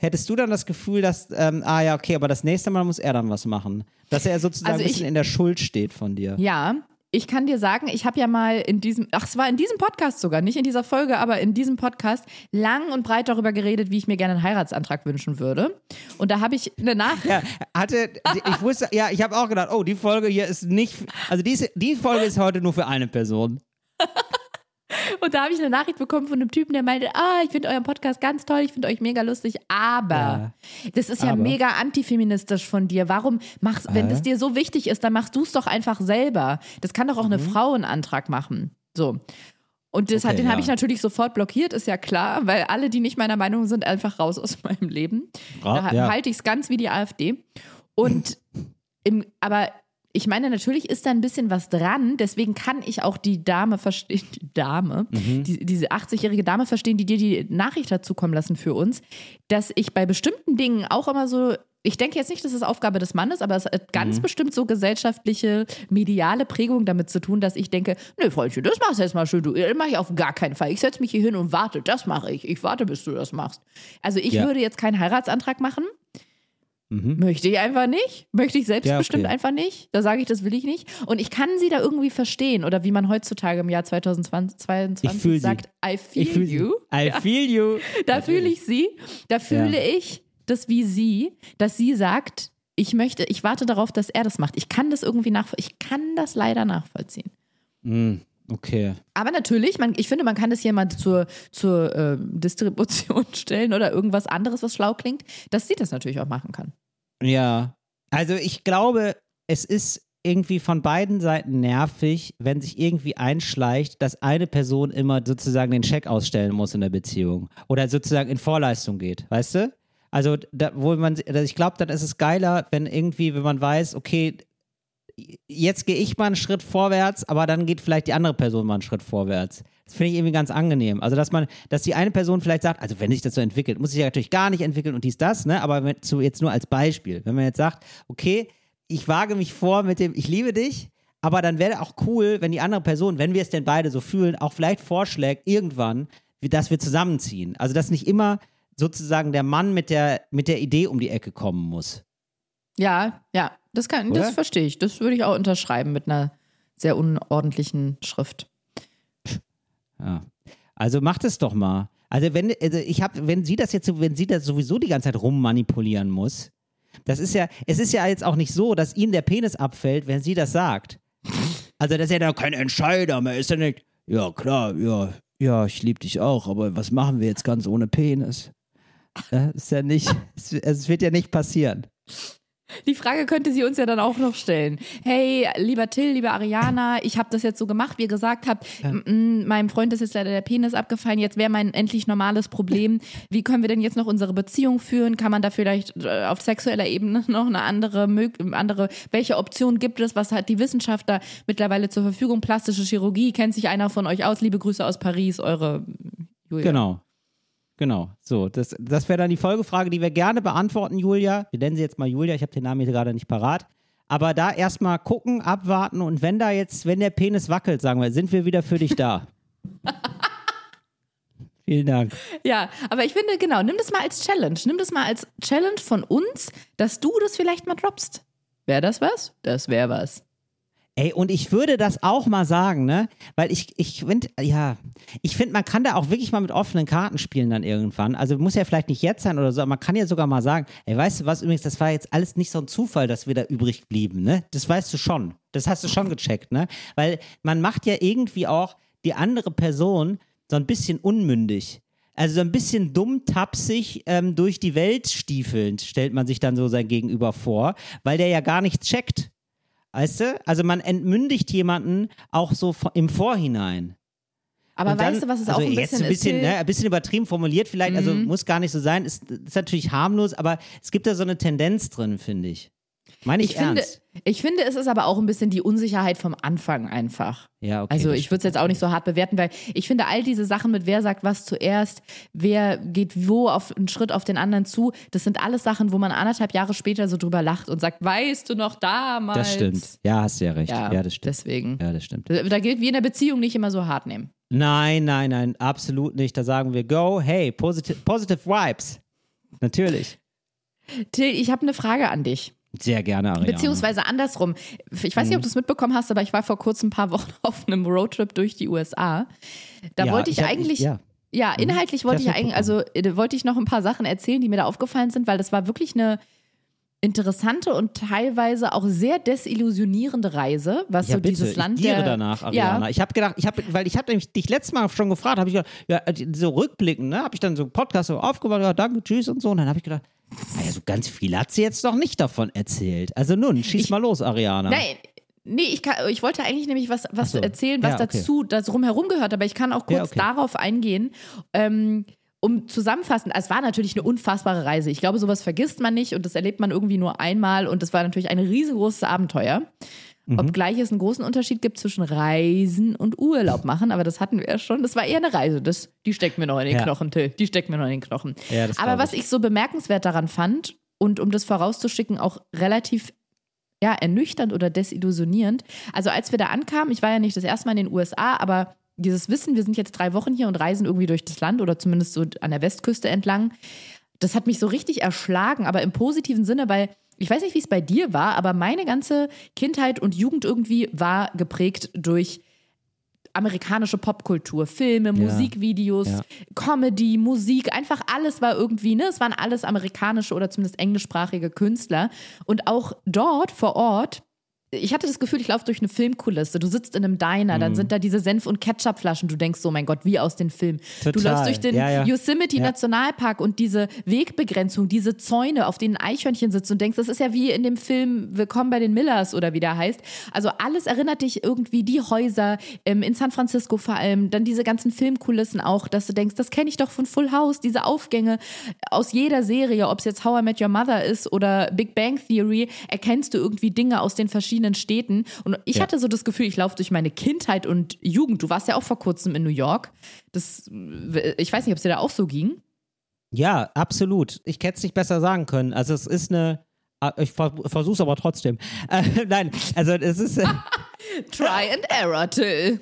hättest du dann das Gefühl, dass, ähm, ah ja, okay, aber das nächste Mal muss er dann was machen. Dass er sozusagen also ein bisschen ich, in der Schuld steht von dir. Ja, ich kann dir sagen, ich habe ja mal in diesem, ach, es war in diesem Podcast sogar, nicht in dieser Folge, aber in diesem Podcast lang und breit darüber geredet, wie ich mir gerne einen Heiratsantrag wünschen würde. Und da habe ich eine Nachricht. Ja, hatte, ich wusste, ja, ich habe auch gedacht, oh, die Folge hier ist nicht, also diese, die Folge ist heute nur für eine Person. Und da habe ich eine Nachricht bekommen von einem Typen, der meinte, ah, ich finde euren Podcast ganz toll, ich finde euch mega lustig, aber ja, das ist ja aber. mega antifeministisch von dir. Warum machst, wenn das dir so wichtig ist, dann machst du es doch einfach selber. Das kann doch auch mhm. eine Frau einen Antrag machen. So. Und das, okay, den ja. habe ich natürlich sofort blockiert, ist ja klar, weil alle, die nicht meiner Meinung sind, einfach raus aus meinem Leben. Ra da ja. halte ich es ganz wie die AfD. Und im, aber ich meine, natürlich ist da ein bisschen was dran, deswegen kann ich auch die Dame verstehen, die Dame, mhm. die, diese 80-jährige Dame verstehen, die dir die Nachricht dazu kommen lassen für uns, dass ich bei bestimmten Dingen auch immer so ich denke jetzt nicht, dass es Aufgabe des Mannes, aber es hat ganz mhm. bestimmt so gesellschaftliche, mediale Prägung damit zu tun, dass ich denke, nö, Freundchen, das machst du jetzt mal schön, du, das mache ich auf gar keinen Fall. Ich setze mich hier hin und warte, das mache ich. Ich warte, bis du das machst. Also ich ja. würde jetzt keinen Heiratsantrag machen, Mhm. Möchte ich einfach nicht. Möchte ich selbstbestimmt ja, okay. einfach nicht. Da sage ich, das will ich nicht. Und ich kann sie da irgendwie verstehen. Oder wie man heutzutage im Jahr 2022 sagt, I feel ich fühl you. I ja. feel you. Da fühle ich sie. Da fühle ja. ich das wie sie, dass sie sagt, ich möchte, ich warte darauf, dass er das macht. Ich kann das irgendwie nachvollziehen. Ich kann das leider nachvollziehen. Mhm. Okay. Aber natürlich, man, ich finde, man kann das hier mal zur, zur äh, Distribution stellen oder irgendwas anderes, was schlau klingt, dass sie das natürlich auch machen kann. Ja. Also ich glaube, es ist irgendwie von beiden Seiten nervig, wenn sich irgendwie einschleicht, dass eine Person immer sozusagen den Scheck ausstellen muss in der Beziehung oder sozusagen in Vorleistung geht, weißt du? Also, da, wo man, also ich glaube, dann ist es geiler, wenn irgendwie, wenn man weiß, okay, jetzt gehe ich mal einen Schritt vorwärts, aber dann geht vielleicht die andere Person mal einen Schritt vorwärts. Das finde ich irgendwie ganz angenehm. Also, dass man, dass die eine Person vielleicht sagt, also wenn sich das so entwickelt, muss sich ja natürlich gar nicht entwickeln und dies, das, ne? Aber wenn, so jetzt nur als Beispiel. Wenn man jetzt sagt, okay, ich wage mich vor mit dem, ich liebe dich, aber dann wäre auch cool, wenn die andere Person, wenn wir es denn beide so fühlen, auch vielleicht vorschlägt, irgendwann, dass wir zusammenziehen. Also, dass nicht immer sozusagen der Mann mit der, mit der Idee um die Ecke kommen muss. Ja, ja, das kann, das verstehe ich. Das würde ich auch unterschreiben mit einer sehr unordentlichen Schrift. Ja. Also macht es doch mal. Also wenn, also ich habe, wenn sie das jetzt, wenn sie das sowieso die ganze Zeit rummanipulieren muss, das ist ja, es ist ja jetzt auch nicht so, dass ihnen der Penis abfällt, wenn sie das sagt. Also das ist ja kein Entscheider mehr, ist ja nicht, ja klar, ja, ja, ich liebe dich auch, aber was machen wir jetzt ganz ohne Penis? Das ist ja nicht, es wird ja nicht passieren. Die Frage könnte sie uns ja dann auch noch stellen. Hey, lieber Till, lieber Ariana, ich habe das jetzt so gemacht, wie ihr gesagt habt, ja. meinem Freund ist jetzt leider der Penis abgefallen, jetzt wäre mein endlich normales Problem. Wie können wir denn jetzt noch unsere Beziehung führen? Kann man da vielleicht äh, auf sexueller Ebene noch eine andere, andere welche Option gibt es? Was hat die Wissenschaft da mittlerweile zur Verfügung? Plastische Chirurgie, kennt sich einer von euch aus? Liebe Grüße aus Paris, eure Julia. Genau. Genau, so, das, das wäre dann die Folgefrage, die wir gerne beantworten, Julia. Wir nennen sie jetzt mal Julia, ich habe den Namen hier gerade nicht parat. Aber da erstmal gucken, abwarten und wenn da jetzt, wenn der Penis wackelt, sagen wir, sind wir wieder für dich da. Vielen Dank. Ja, aber ich finde, genau, nimm das mal als Challenge. Nimm das mal als Challenge von uns, dass du das vielleicht mal droppst. Wäre das was? Das wäre was. Ey, und ich würde das auch mal sagen, ne? Weil ich, ich finde, ja, ich finde, man kann da auch wirklich mal mit offenen Karten spielen dann irgendwann. Also muss ja vielleicht nicht jetzt sein oder so, aber man kann ja sogar mal sagen, ey, weißt du was, übrigens, das war jetzt alles nicht so ein Zufall, dass wir da übrig blieben, ne? Das weißt du schon. Das hast du schon gecheckt, ne? Weil man macht ja irgendwie auch die andere Person so ein bisschen unmündig. Also so ein bisschen dumm tapsig ähm, durch die Welt stiefelnd, stellt man sich dann so sein Gegenüber vor, weil der ja gar nichts checkt. Weißt du? Also man entmündigt jemanden auch so im Vorhinein. Aber dann, weißt du, was es also auch ein jetzt bisschen, ein bisschen, ne, ein bisschen übertrieben formuliert vielleicht, also mhm. also muss gar nicht so sein, ist, ist natürlich harmlos, aber es gibt da so eine Tendenz drin, finde ich. Meine ich, ich ernst. Finde, ich finde, es ist aber auch ein bisschen die Unsicherheit vom Anfang einfach. Ja, okay. Also ich würde es jetzt auch nicht so hart bewerten, weil ich finde, all diese Sachen mit wer sagt was zuerst, wer geht wo auf einen Schritt auf den anderen zu, das sind alles Sachen, wo man anderthalb Jahre später so drüber lacht und sagt, weißt du noch damals? Das stimmt. Ja, hast du ja recht. Ja, ja das stimmt. Deswegen. Ja, das stimmt. Da, da gilt wie in der Beziehung nicht immer so hart nehmen. Nein, nein, nein, absolut nicht. Da sagen wir, go, hey, positive, positive vibes. Natürlich. Till, ich habe eine Frage an dich. Sehr gerne, Ariane. Beziehungsweise andersrum. Ich weiß nicht, ob mhm. du es mitbekommen hast, aber ich war vor kurzem ein paar Wochen auf einem Roadtrip durch die USA. Da ja, wollte ich, ich eigentlich. Ich, ja. ja. Mhm. inhaltlich wollte ich, ich eigentlich, also äh, wollte ich noch ein paar Sachen erzählen, die mir da aufgefallen sind, weil das war wirklich eine interessante und teilweise auch sehr desillusionierende Reise, was ja, so bitte, dieses Land ich der, danach, Ariana. Ja. Ich habe gedacht, ich habe, weil ich habe dich letztes Mal schon gefragt, habe ich gedacht, ja, so rückblickend, ne, habe ich dann so einen Podcast so aufgemacht, ja, danke, tschüss und so, und dann habe ich gedacht, also ganz viel hat sie jetzt noch nicht davon erzählt. Also nun, schieß ich, mal los, Ariana. Nein, Nee, ich, kann, ich wollte eigentlich nämlich was, was so. erzählen, was ja, okay. dazu, das rumherum gehört, aber ich kann auch kurz ja, okay. darauf eingehen. Ähm, um zusammenfassend, es war natürlich eine unfassbare Reise. Ich glaube, sowas vergisst man nicht und das erlebt man irgendwie nur einmal und es war natürlich ein riesengroßes Abenteuer. Mhm. Obgleich es einen großen Unterschied gibt zwischen Reisen und Urlaub machen, aber das hatten wir ja schon. Das war eher eine Reise. Das, die steckt mir noch in den ja. Knochen, Till. Die steckt mir noch in den Knochen. Ja, aber was ich so bemerkenswert daran fand und um das vorauszuschicken, auch relativ ja, ernüchternd oder desillusionierend. Also als wir da ankamen, ich war ja nicht das erste Mal in den USA, aber dieses Wissen, wir sind jetzt drei Wochen hier und reisen irgendwie durch das Land oder zumindest so an der Westküste entlang, das hat mich so richtig erschlagen, aber im positiven Sinne, weil ich weiß nicht, wie es bei dir war, aber meine ganze Kindheit und Jugend irgendwie war geprägt durch amerikanische Popkultur, Filme, ja. Musikvideos, ja. Comedy, Musik, einfach alles war irgendwie, ne? Es waren alles amerikanische oder zumindest englischsprachige Künstler. Und auch dort vor Ort ich hatte das Gefühl, ich laufe durch eine Filmkulisse. Du sitzt in einem Diner, dann mhm. sind da diese Senf- und Ketchupflaschen. Du denkst so, mein Gott, wie aus den Filmen. Total. Du läufst durch den ja, ja. Yosemite ja. Nationalpark und diese Wegbegrenzung, diese Zäune, auf denen Eichhörnchen sitzen und denkst, das ist ja wie in dem Film Willkommen bei den Millers oder wie der heißt. Also alles erinnert dich irgendwie, die Häuser ähm, in San Francisco vor allem, dann diese ganzen Filmkulissen auch, dass du denkst, das kenne ich doch von Full House, diese Aufgänge aus jeder Serie, ob es jetzt How I Met Your Mother ist oder Big Bang Theory, erkennst du irgendwie Dinge aus den verschiedenen verschiedenen Städten. Und ich ja. hatte so das Gefühl, ich laufe durch meine Kindheit und Jugend. Du warst ja auch vor kurzem in New York. Das, ich weiß nicht, ob es dir da auch so ging. Ja, absolut. Ich hätte es nicht besser sagen können. Also es ist eine, ah, ich versuche es aber trotzdem. Äh, nein, also es ist. Äh, Try and error, Till.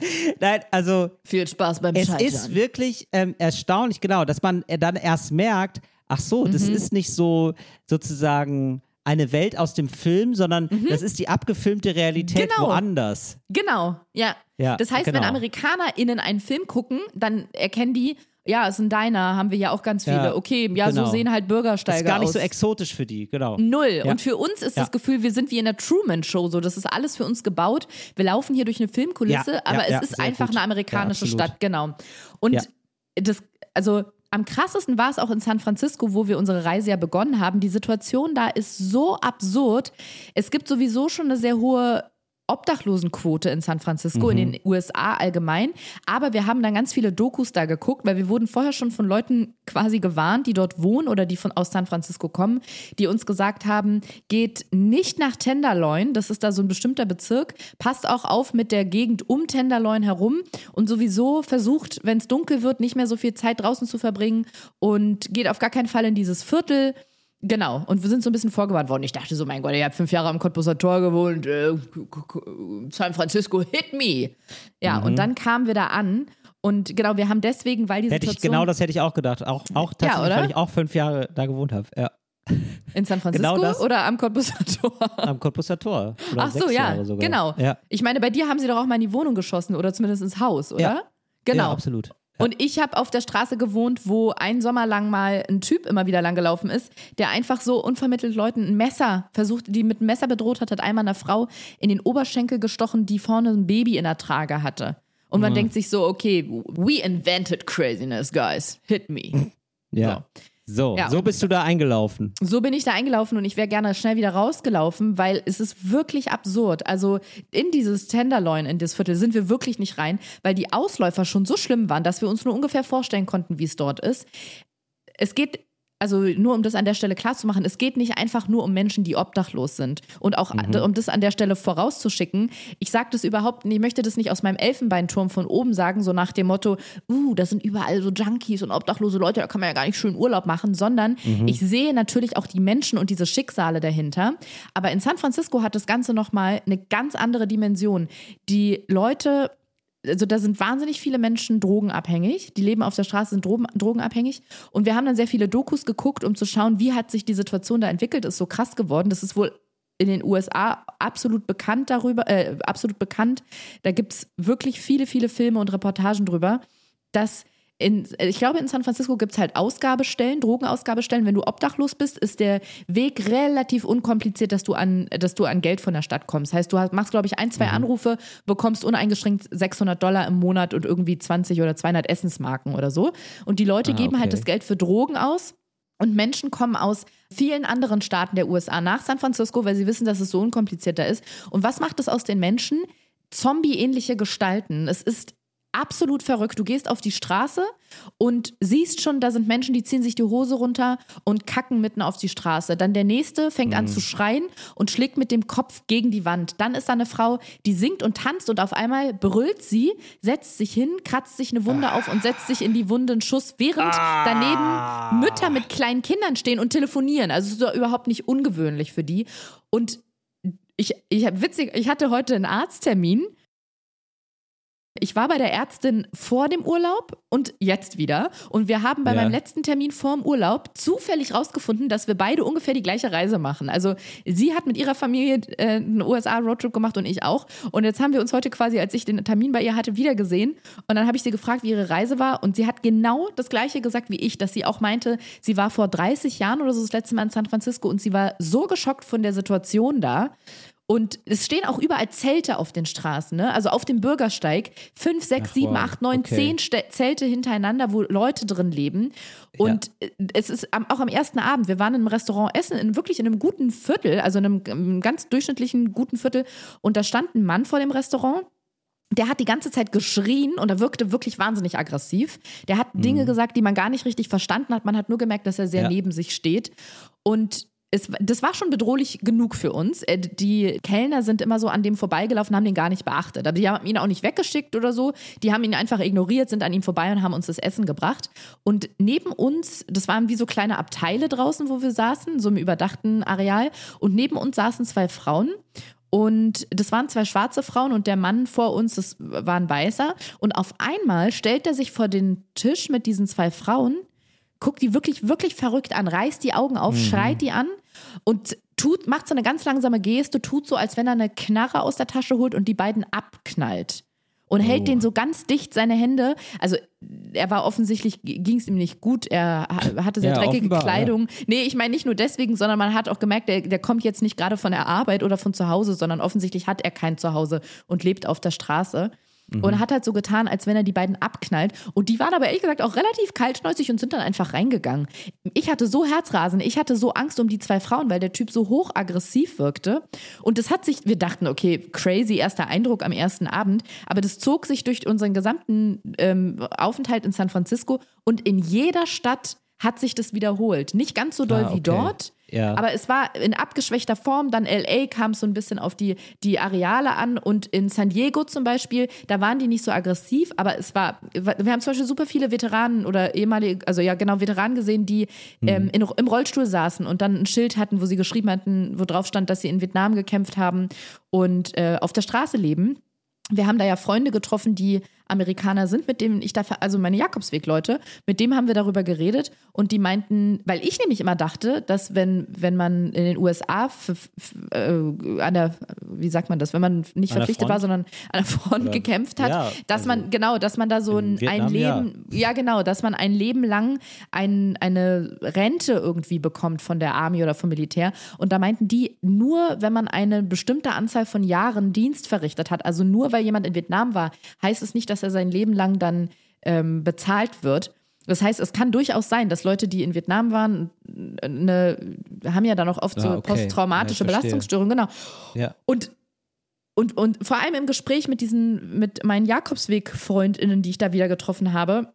Nein, also. Viel Spaß beim Es Scheitern. ist wirklich ähm, erstaunlich, genau, dass man dann erst merkt, ach so, das mhm. ist nicht so sozusagen eine Welt aus dem Film, sondern mhm. das ist die abgefilmte Realität genau. woanders. Genau, ja. ja das heißt, genau. wenn AmerikanerInnen einen Film gucken, dann erkennen die, ja, es ist ein Diner, haben wir ja auch ganz viele. Ja, okay, ja, genau. so sehen halt Bürgersteige aus. Ist gar nicht aus. so exotisch für die, genau. Null. Ja. Und für uns ist ja. das Gefühl, wir sind wie in der Truman-Show, so. Das ist alles für uns gebaut. Wir laufen hier durch eine Filmkulisse, aber es ist einfach gut. eine amerikanische Stadt, genau. Und das, also am krassesten war es auch in San Francisco, wo wir unsere Reise ja begonnen haben. Die Situation da ist so absurd. Es gibt sowieso schon eine sehr hohe Obdachlosenquote in San Francisco, mhm. in den USA allgemein. Aber wir haben dann ganz viele Dokus da geguckt, weil wir wurden vorher schon von Leuten quasi gewarnt, die dort wohnen oder die von aus San Francisco kommen, die uns gesagt haben, geht nicht nach Tenderloin, das ist da so ein bestimmter Bezirk, passt auch auf mit der Gegend um Tenderloin herum und sowieso versucht, wenn es dunkel wird, nicht mehr so viel Zeit draußen zu verbringen und geht auf gar keinen Fall in dieses Viertel Genau, und wir sind so ein bisschen vorgewarnt worden. Ich dachte so, mein Gott, ihr habt fünf Jahre am Cottbuser Tor gewohnt, äh, San Francisco, hit me. Ja, mhm. und dann kamen wir da an und genau, wir haben deswegen, weil die hätte Situation... Ich, genau das hätte ich auch gedacht, auch, auch tatsächlich, ja, weil ich auch fünf Jahre da gewohnt habe, ja. In San Francisco genau oder am Cottbuser Tor? Am Cottbuser Tor. Ach so, ja, genau. Ja. Ich meine, bei dir haben sie doch auch mal in die Wohnung geschossen oder zumindest ins Haus, oder? Ja. Genau. Ja, absolut. Und ich habe auf der Straße gewohnt, wo ein Sommer lang mal ein Typ immer wieder lang gelaufen ist, der einfach so unvermittelt Leuten ein Messer versucht, die mit einem Messer bedroht hat, hat einmal einer Frau in den Oberschenkel gestochen, die vorne ein Baby in der Trage hatte. Und man mhm. denkt sich so, okay, we invented craziness, guys. Hit me. Ja. So. So, ja, so bist du da eingelaufen. So bin ich da eingelaufen und ich wäre gerne schnell wieder rausgelaufen, weil es ist wirklich absurd. Also in dieses Tenderloin, in das Viertel sind wir wirklich nicht rein, weil die Ausläufer schon so schlimm waren, dass wir uns nur ungefähr vorstellen konnten, wie es dort ist. Es geht also nur um das an der Stelle klarzumachen, es geht nicht einfach nur um Menschen, die obdachlos sind. Und auch mhm. um das an der Stelle vorauszuschicken, ich sage das überhaupt nicht, ich möchte das nicht aus meinem Elfenbeinturm von oben sagen, so nach dem Motto, uh, da sind überall so Junkies und obdachlose Leute, da kann man ja gar nicht schön Urlaub machen, sondern mhm. ich sehe natürlich auch die Menschen und diese Schicksale dahinter. Aber in San Francisco hat das Ganze nochmal eine ganz andere Dimension. Die Leute also da sind wahnsinnig viele Menschen drogenabhängig, die leben auf der Straße, sind drogen, drogenabhängig. Und wir haben dann sehr viele Dokus geguckt, um zu schauen, wie hat sich die Situation da entwickelt, ist so krass geworden. Das ist wohl in den USA absolut bekannt darüber, äh, absolut bekannt. Da gibt es wirklich viele, viele Filme und Reportagen drüber, dass in, ich glaube, in San Francisco gibt es halt Ausgabestellen, Drogenausgabestellen. Wenn du obdachlos bist, ist der Weg relativ unkompliziert, dass du an, dass du an Geld von der Stadt kommst. Heißt, du machst, glaube ich, ein, zwei mhm. Anrufe, bekommst uneingeschränkt 600 Dollar im Monat und irgendwie 20 oder 200 Essensmarken oder so. Und die Leute ah, geben halt okay. halt das Geld für Drogen aus. Und Menschen kommen aus vielen anderen Staaten der USA nach San Francisco, weil sie wissen, dass es so unkompliziert da ist. Und was macht es aus den Menschen? Zombie-ähnliche Gestalten. Es ist absolut verrückt. Du gehst auf die Straße und siehst schon, da sind Menschen, die ziehen sich die Hose runter und kacken mitten auf die Straße. Dann der nächste fängt mhm. an zu schreien und schlägt mit dem Kopf gegen die Wand. Dann ist da eine Frau, die singt und tanzt und auf einmal brüllt sie, setzt sich hin, kratzt sich eine Wunde auf und setzt sich in die Wunde einen Schuss, während daneben Mütter mit kleinen Kindern stehen und telefonieren. Also es ist überhaupt nicht ungewöhnlich für die. Und ich, ich habe witzig, ich hatte heute einen Arzttermin ich war bei der Ärztin vor dem Urlaub und jetzt wieder. Und wir haben bei ja. meinem letzten Termin vor dem Urlaub zufällig rausgefunden, dass wir beide ungefähr die gleiche Reise machen. Also sie hat mit ihrer Familie äh, einen USA-Roadtrip gemacht und ich auch. Und jetzt haben wir uns heute quasi, als ich den Termin bei ihr hatte, wieder gesehen. Und dann habe ich sie gefragt, wie ihre Reise war. Und sie hat genau das Gleiche gesagt wie ich, dass sie auch meinte, sie war vor 30 Jahren oder so das letzte Mal in San Francisco und sie war so geschockt von der Situation da. Und es stehen auch überall Zelte auf den Straßen, ne? also auf dem Bürgersteig. Fünf, sechs, Ach, sieben, wow. acht, neun, okay. zehn St Zelte hintereinander, wo Leute drin leben. Und ja. es ist auch am ersten Abend, wir waren im Restaurant essen, in wirklich in einem guten Viertel, also in einem, einem ganz durchschnittlichen guten Viertel. Und da stand ein Mann vor dem Restaurant der hat die ganze Zeit geschrien und er wirkte wirklich wahnsinnig aggressiv. Der hat Dinge mhm. gesagt, die man gar nicht richtig verstanden hat. Man hat nur gemerkt, dass er sehr ja. neben sich steht. Und es, das war schon bedrohlich genug für uns. Äh, die Kellner sind immer so an dem vorbeigelaufen, haben den gar nicht beachtet. Aber die haben ihn auch nicht weggeschickt oder so. Die haben ihn einfach ignoriert, sind an ihm vorbei und haben uns das Essen gebracht. Und neben uns, das waren wie so kleine Abteile draußen, wo wir saßen, so im überdachten Areal. Und neben uns saßen zwei Frauen. Und das waren zwei schwarze Frauen und der Mann vor uns, das war ein Weißer. Und auf einmal stellt er sich vor den Tisch mit diesen zwei Frauen guckt die wirklich, wirklich verrückt an, reißt die Augen auf, mhm. schreit die an und tut, macht so eine ganz langsame Geste, tut so, als wenn er eine Knarre aus der Tasche holt und die beiden abknallt. Und oh. hält den so ganz dicht seine Hände. Also er war offensichtlich, ging es ihm nicht gut. Er hatte sehr ja, dreckige Kleidung. Ja. Nee, ich meine nicht nur deswegen, sondern man hat auch gemerkt, der, der kommt jetzt nicht gerade von der Arbeit oder von zu Hause, sondern offensichtlich hat er kein Zuhause und lebt auf der Straße. Mhm. Und hat halt so getan, als wenn er die beiden abknallt. Und die waren aber ehrlich gesagt auch relativ kaltschnäuzig und sind dann einfach reingegangen. Ich hatte so Herzrasen, ich hatte so Angst um die zwei Frauen, weil der Typ so hochaggressiv wirkte. Und das hat sich, wir dachten, okay, crazy erster Eindruck am ersten Abend, aber das zog sich durch unseren gesamten ähm, Aufenthalt in San Francisco und in jeder Stadt hat sich das wiederholt. Nicht ganz so doll ah, okay. wie dort, ja. Aber es war in abgeschwächter Form. Dann LA kam so ein bisschen auf die, die Areale an und in San Diego zum Beispiel, da waren die nicht so aggressiv, aber es war, wir haben zum Beispiel super viele Veteranen oder ehemalige, also ja genau, Veteranen gesehen, die mhm. ähm, in, im Rollstuhl saßen und dann ein Schild hatten, wo sie geschrieben hatten, wo drauf stand, dass sie in Vietnam gekämpft haben und äh, auf der Straße leben. Wir haben da ja Freunde getroffen, die Amerikaner sind, mit denen ich da, also meine Jakobsweg-Leute, mit dem haben wir darüber geredet und die meinten, weil ich nämlich immer dachte, dass wenn, wenn man in den USA äh, an der, wie sagt man das, wenn man nicht an verpflichtet war, sondern an der Front Oder, gekämpft hat, ja, dass also man, genau, dass man da so ein, Vietnam, ein Leben, ja. ja. genau, dass man ein Leben lang ein, eine Rente irgendwie bekommt von der Army oder vom Militär. Und da meinten die, nur wenn man eine bestimmte Anzahl von Jahren Dienst verrichtet hat, also nur weil jemand in Vietnam war, heißt es nicht, dass dass er sein Leben lang dann ähm, bezahlt wird. Das heißt, es kann durchaus sein, dass Leute, die in Vietnam waren, eine, haben ja dann auch oft so ah, okay. posttraumatische ja, Belastungsstörungen, genau. Ja. Und und, und vor allem im Gespräch mit diesen, mit meinen Jakobsweg-FreundInnen, die ich da wieder getroffen habe,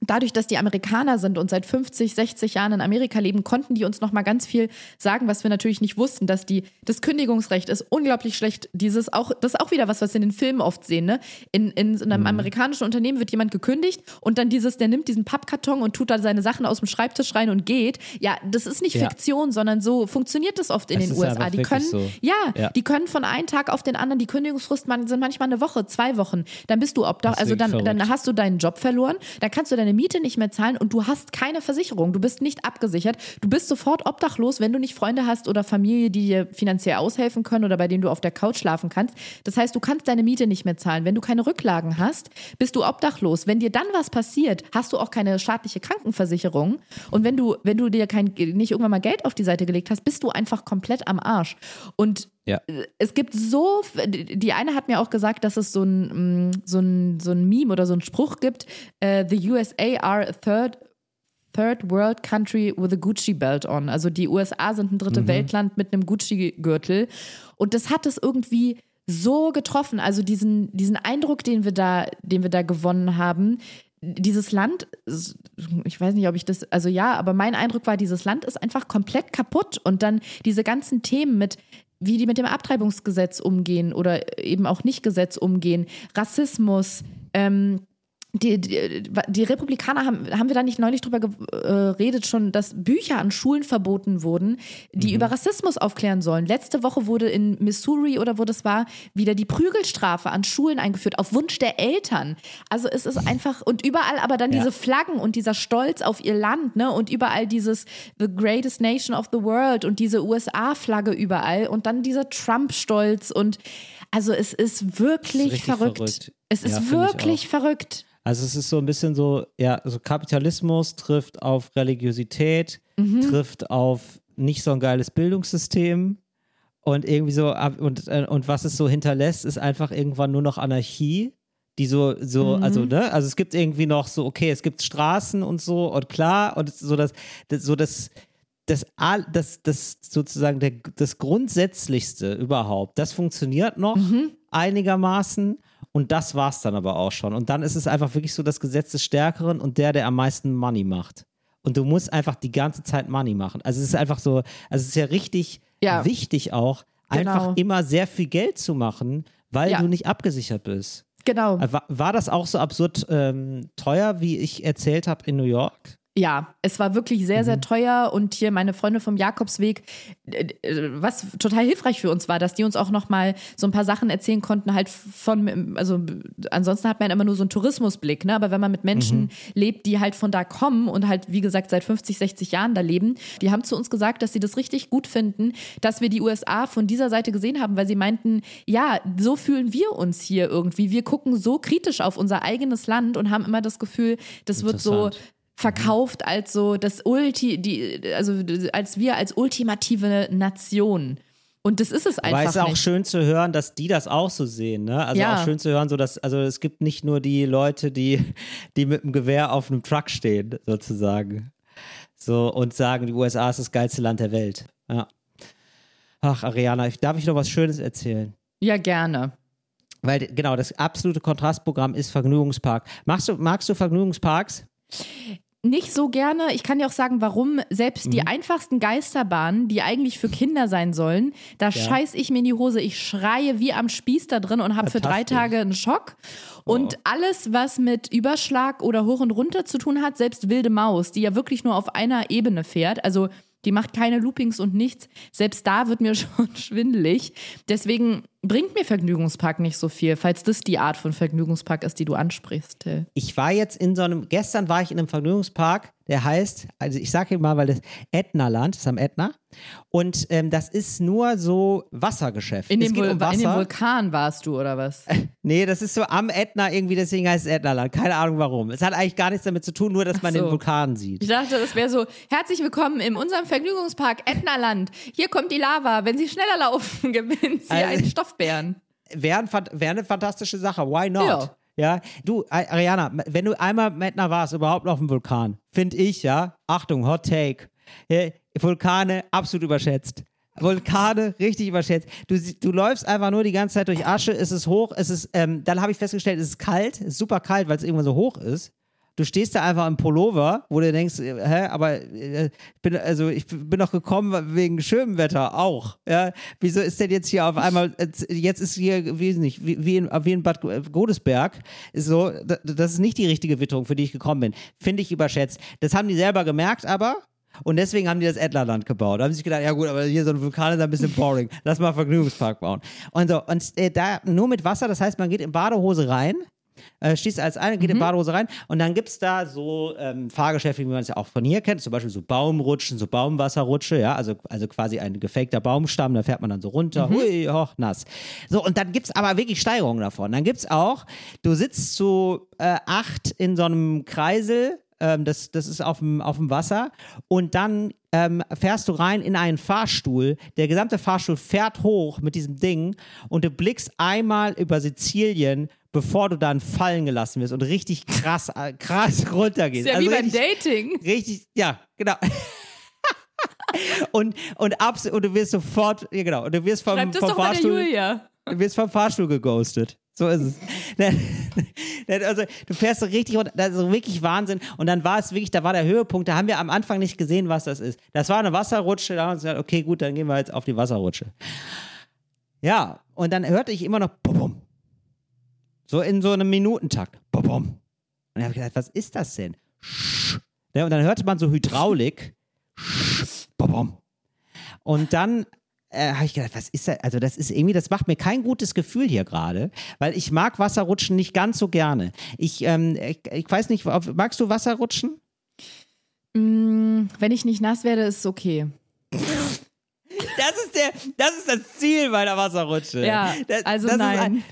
dadurch, dass die Amerikaner sind und seit 50, 60 Jahren in Amerika leben, konnten die uns noch mal ganz viel sagen, was wir natürlich nicht wussten, dass die das Kündigungsrecht ist unglaublich schlecht. Dieses auch das ist auch wieder was, was wir in den Filmen oft sehen, ne? In, in, in einem mhm. amerikanischen Unternehmen wird jemand gekündigt und dann dieses der nimmt diesen Pappkarton und tut da seine Sachen aus dem Schreibtisch rein und geht. Ja, das ist nicht ja. Fiktion, sondern so funktioniert das oft in es den USA. Die können so. ja, ja, die können von einem Tag auf den anderen die Kündigungsfrist sind manchmal eine Woche, zwei Wochen. Dann bist du obdach, also dann, dann hast du deinen Job verloren, dann kannst du deine deine Miete nicht mehr zahlen und du hast keine Versicherung, du bist nicht abgesichert, du bist sofort obdachlos, wenn du nicht Freunde hast oder Familie, die dir finanziell aushelfen können oder bei denen du auf der Couch schlafen kannst. Das heißt, du kannst deine Miete nicht mehr zahlen. Wenn du keine Rücklagen hast, bist du obdachlos. Wenn dir dann was passiert, hast du auch keine staatliche Krankenversicherung. Und wenn du, wenn du dir kein, nicht irgendwann mal Geld auf die Seite gelegt hast, bist du einfach komplett am Arsch. Und ja. Es gibt so, die eine hat mir auch gesagt, dass es so ein, so ein, so ein Meme oder so ein Spruch gibt, uh, the USA are a third, third world country with a Gucci belt on. Also die USA sind ein dritte mhm. Weltland mit einem Gucci-Gürtel. Und das hat es irgendwie so getroffen. Also diesen, diesen Eindruck, den wir da, den wir da gewonnen haben, dieses Land, ich weiß nicht, ob ich das, also ja, aber mein Eindruck war, dieses Land ist einfach komplett kaputt. Und dann diese ganzen Themen mit wie die mit dem Abtreibungsgesetz umgehen oder eben auch nicht Gesetz umgehen, Rassismus, ähm, die, die, die, Republikaner haben, haben wir da nicht neulich drüber geredet, schon, dass Bücher an Schulen verboten wurden, die mhm. über Rassismus aufklären sollen. Letzte Woche wurde in Missouri oder wo das war, wieder die Prügelstrafe an Schulen eingeführt, auf Wunsch der Eltern. Also es ist einfach, und überall aber dann ja. diese Flaggen und dieser Stolz auf ihr Land, ne? Und überall dieses The Greatest Nation of the World und diese USA-Flagge überall und dann dieser Trump-Stolz und also es ist wirklich ist verrückt. verrückt. Es ist ja, wirklich verrückt. Also es ist so ein bisschen so, ja, so Kapitalismus trifft auf Religiosität, mhm. trifft auf nicht so ein geiles Bildungssystem und irgendwie so, und, äh, und was es so hinterlässt, ist einfach irgendwann nur noch Anarchie, die so, so, mhm. also, ne, also es gibt irgendwie noch so, okay, es gibt Straßen und so und klar, und so das, das so das, das, das, das sozusagen der, das Grundsätzlichste überhaupt, das funktioniert noch mhm. einigermaßen und das war es dann aber auch schon. Und dann ist es einfach wirklich so das Gesetz des Stärkeren und der, der am meisten Money macht. und du musst einfach die ganze Zeit Money machen. Also es ist einfach so, also es ist ja richtig ja. wichtig auch, genau. einfach immer sehr viel Geld zu machen, weil ja. du nicht abgesichert bist. Genau. War, war das auch so absurd ähm, teuer, wie ich erzählt habe in New York? Ja, es war wirklich sehr, sehr mhm. teuer und hier meine Freunde vom Jakobsweg, was total hilfreich für uns war, dass die uns auch nochmal so ein paar Sachen erzählen konnten, halt von, also ansonsten hat man immer nur so einen Tourismusblick, ne? aber wenn man mit Menschen mhm. lebt, die halt von da kommen und halt, wie gesagt, seit 50, 60 Jahren da leben, die haben zu uns gesagt, dass sie das richtig gut finden, dass wir die USA von dieser Seite gesehen haben, weil sie meinten, ja, so fühlen wir uns hier irgendwie. Wir gucken so kritisch auf unser eigenes Land und haben immer das Gefühl, das wird so verkauft als so das Ulti, die, also als wir als ultimative Nation. Und das ist es einfach. Aber es ist auch nicht. schön zu hören, dass die das auch so sehen, ne? Also ja. auch schön zu hören, so dass, also es gibt nicht nur die Leute, die, die mit dem Gewehr auf einem Truck stehen, sozusagen. So und sagen, die USA ist das geilste Land der Welt. Ja. Ach, Ariana, darf ich noch was Schönes erzählen? Ja, gerne. Weil, genau, das absolute Kontrastprogramm ist Vergnügungspark. Magst du, magst du Vergnügungsparks? Nicht so gerne. Ich kann dir auch sagen, warum selbst mhm. die einfachsten Geisterbahnen, die eigentlich für Kinder sein sollen, da ja. scheiß ich mir in die Hose. Ich schreie wie am Spieß da drin und habe für drei Tage einen Schock. Und oh. alles, was mit Überschlag oder hoch und runter zu tun hat, selbst wilde Maus, die ja wirklich nur auf einer Ebene fährt, also die macht keine Loopings und nichts. Selbst da wird mir schon schwindelig. Deswegen bringt mir Vergnügungspark nicht so viel, falls das die Art von Vergnügungspark ist, die du ansprichst, Till. Ich war jetzt in so einem, gestern war ich in einem Vergnügungspark, der heißt, also ich sage mal, weil das Ätnaland ist am Ätna. Und ähm, das ist nur so Wassergeschäft. In dem, um Wasser. in dem Vulkan warst du, oder was? nee, das ist so am Ätna irgendwie, deswegen heißt es Ätnaland. Keine Ahnung warum. Es hat eigentlich gar nichts damit zu tun, nur dass man so. den Vulkan sieht. Ich dachte, das wäre so, herzlich willkommen in unserem Vergnügungspark Ätnaland. Hier kommt die Lava. Wenn Sie schneller laufen, gewinnen Sie also, einen Stoffbären. Wäre wär eine fantastische Sache. Why not? Ja. Ja, du, Ariana, wenn du einmal mit einer warst, überhaupt auf dem Vulkan, finde ich, ja, Achtung, Hot Take. Vulkane absolut überschätzt. Vulkane richtig überschätzt. Du, du läufst einfach nur die ganze Zeit durch Asche, es ist hoch, es ist, ähm, dann habe ich festgestellt, es ist kalt, es ist super kalt, weil es irgendwann so hoch ist. Du stehst da einfach im Pullover, wo du denkst, äh, hä, aber äh, bin, also ich bin doch gekommen wegen schönem Wetter auch. Ja? Wieso ist denn jetzt hier auf einmal, jetzt ist hier, wie nicht, wie, in, wie in Bad Godesberg, ist so, das ist nicht die richtige Witterung, für die ich gekommen bin. Finde ich überschätzt. Das haben die selber gemerkt, aber und deswegen haben die das Adlerland gebaut. Da haben sie sich gedacht, ja gut, aber hier so ein Vulkan ist ein bisschen boring. Lass mal einen Vergnügungspark bauen. Und so, und äh, da nur mit Wasser, das heißt, man geht in Badehose rein, äh, schließt als eine, geht mhm. in Badehose rein und dann gibt es da so ähm, Fahrgeschäfte, wie man es ja auch von hier kennt, zum Beispiel so Baumrutschen, so Baumwasserrutsche, ja, also, also quasi ein gefakter Baumstamm, da fährt man dann so runter, mhm. hui, hoch, nass. So, und dann gibt es aber wirklich Steigerungen davon. Dann gibt es auch, du sitzt zu äh, acht in so einem Kreisel, ähm, das, das ist auf dem, auf dem Wasser. Und dann ähm, fährst du rein in einen Fahrstuhl. Der gesamte Fahrstuhl fährt hoch mit diesem Ding und du blickst einmal über Sizilien, bevor du dann fallen gelassen wirst und richtig krass, äh, krass runtergehst. Ist ja also wie beim Dating. Richtig, ja, genau. und, und, abs und du wirst sofort, ja genau, und du wirst vom, das vom doch Fahrstuhl. Bei der Julia. Du wirst vom Fahrstuhl geghostet. So ist es. also, du fährst so richtig runter, das ist so wirklich Wahnsinn. Und dann war es wirklich, da war der Höhepunkt, da haben wir am Anfang nicht gesehen, was das ist. Das war eine Wasserrutsche, da haben wir gesagt, okay, gut, dann gehen wir jetzt auf die Wasserrutsche. Ja, und dann hörte ich immer noch bum, bum. So in so einem Minutentakt. Bum. Und dann habe ich gedacht, was ist das denn? Ja, und dann hörte man so Hydraulik. Bum. Und dann äh, habe ich gedacht, was ist das? Also, das ist irgendwie, das macht mir kein gutes Gefühl hier gerade, weil ich mag Wasserrutschen nicht ganz so gerne. Ich, ähm, ich, ich weiß nicht, magst du Wasserrutschen? Mm, wenn ich nicht nass werde, ist es okay. Das ist, der, das ist das Ziel meiner Wasserrutsche. Ja, das, also das nein.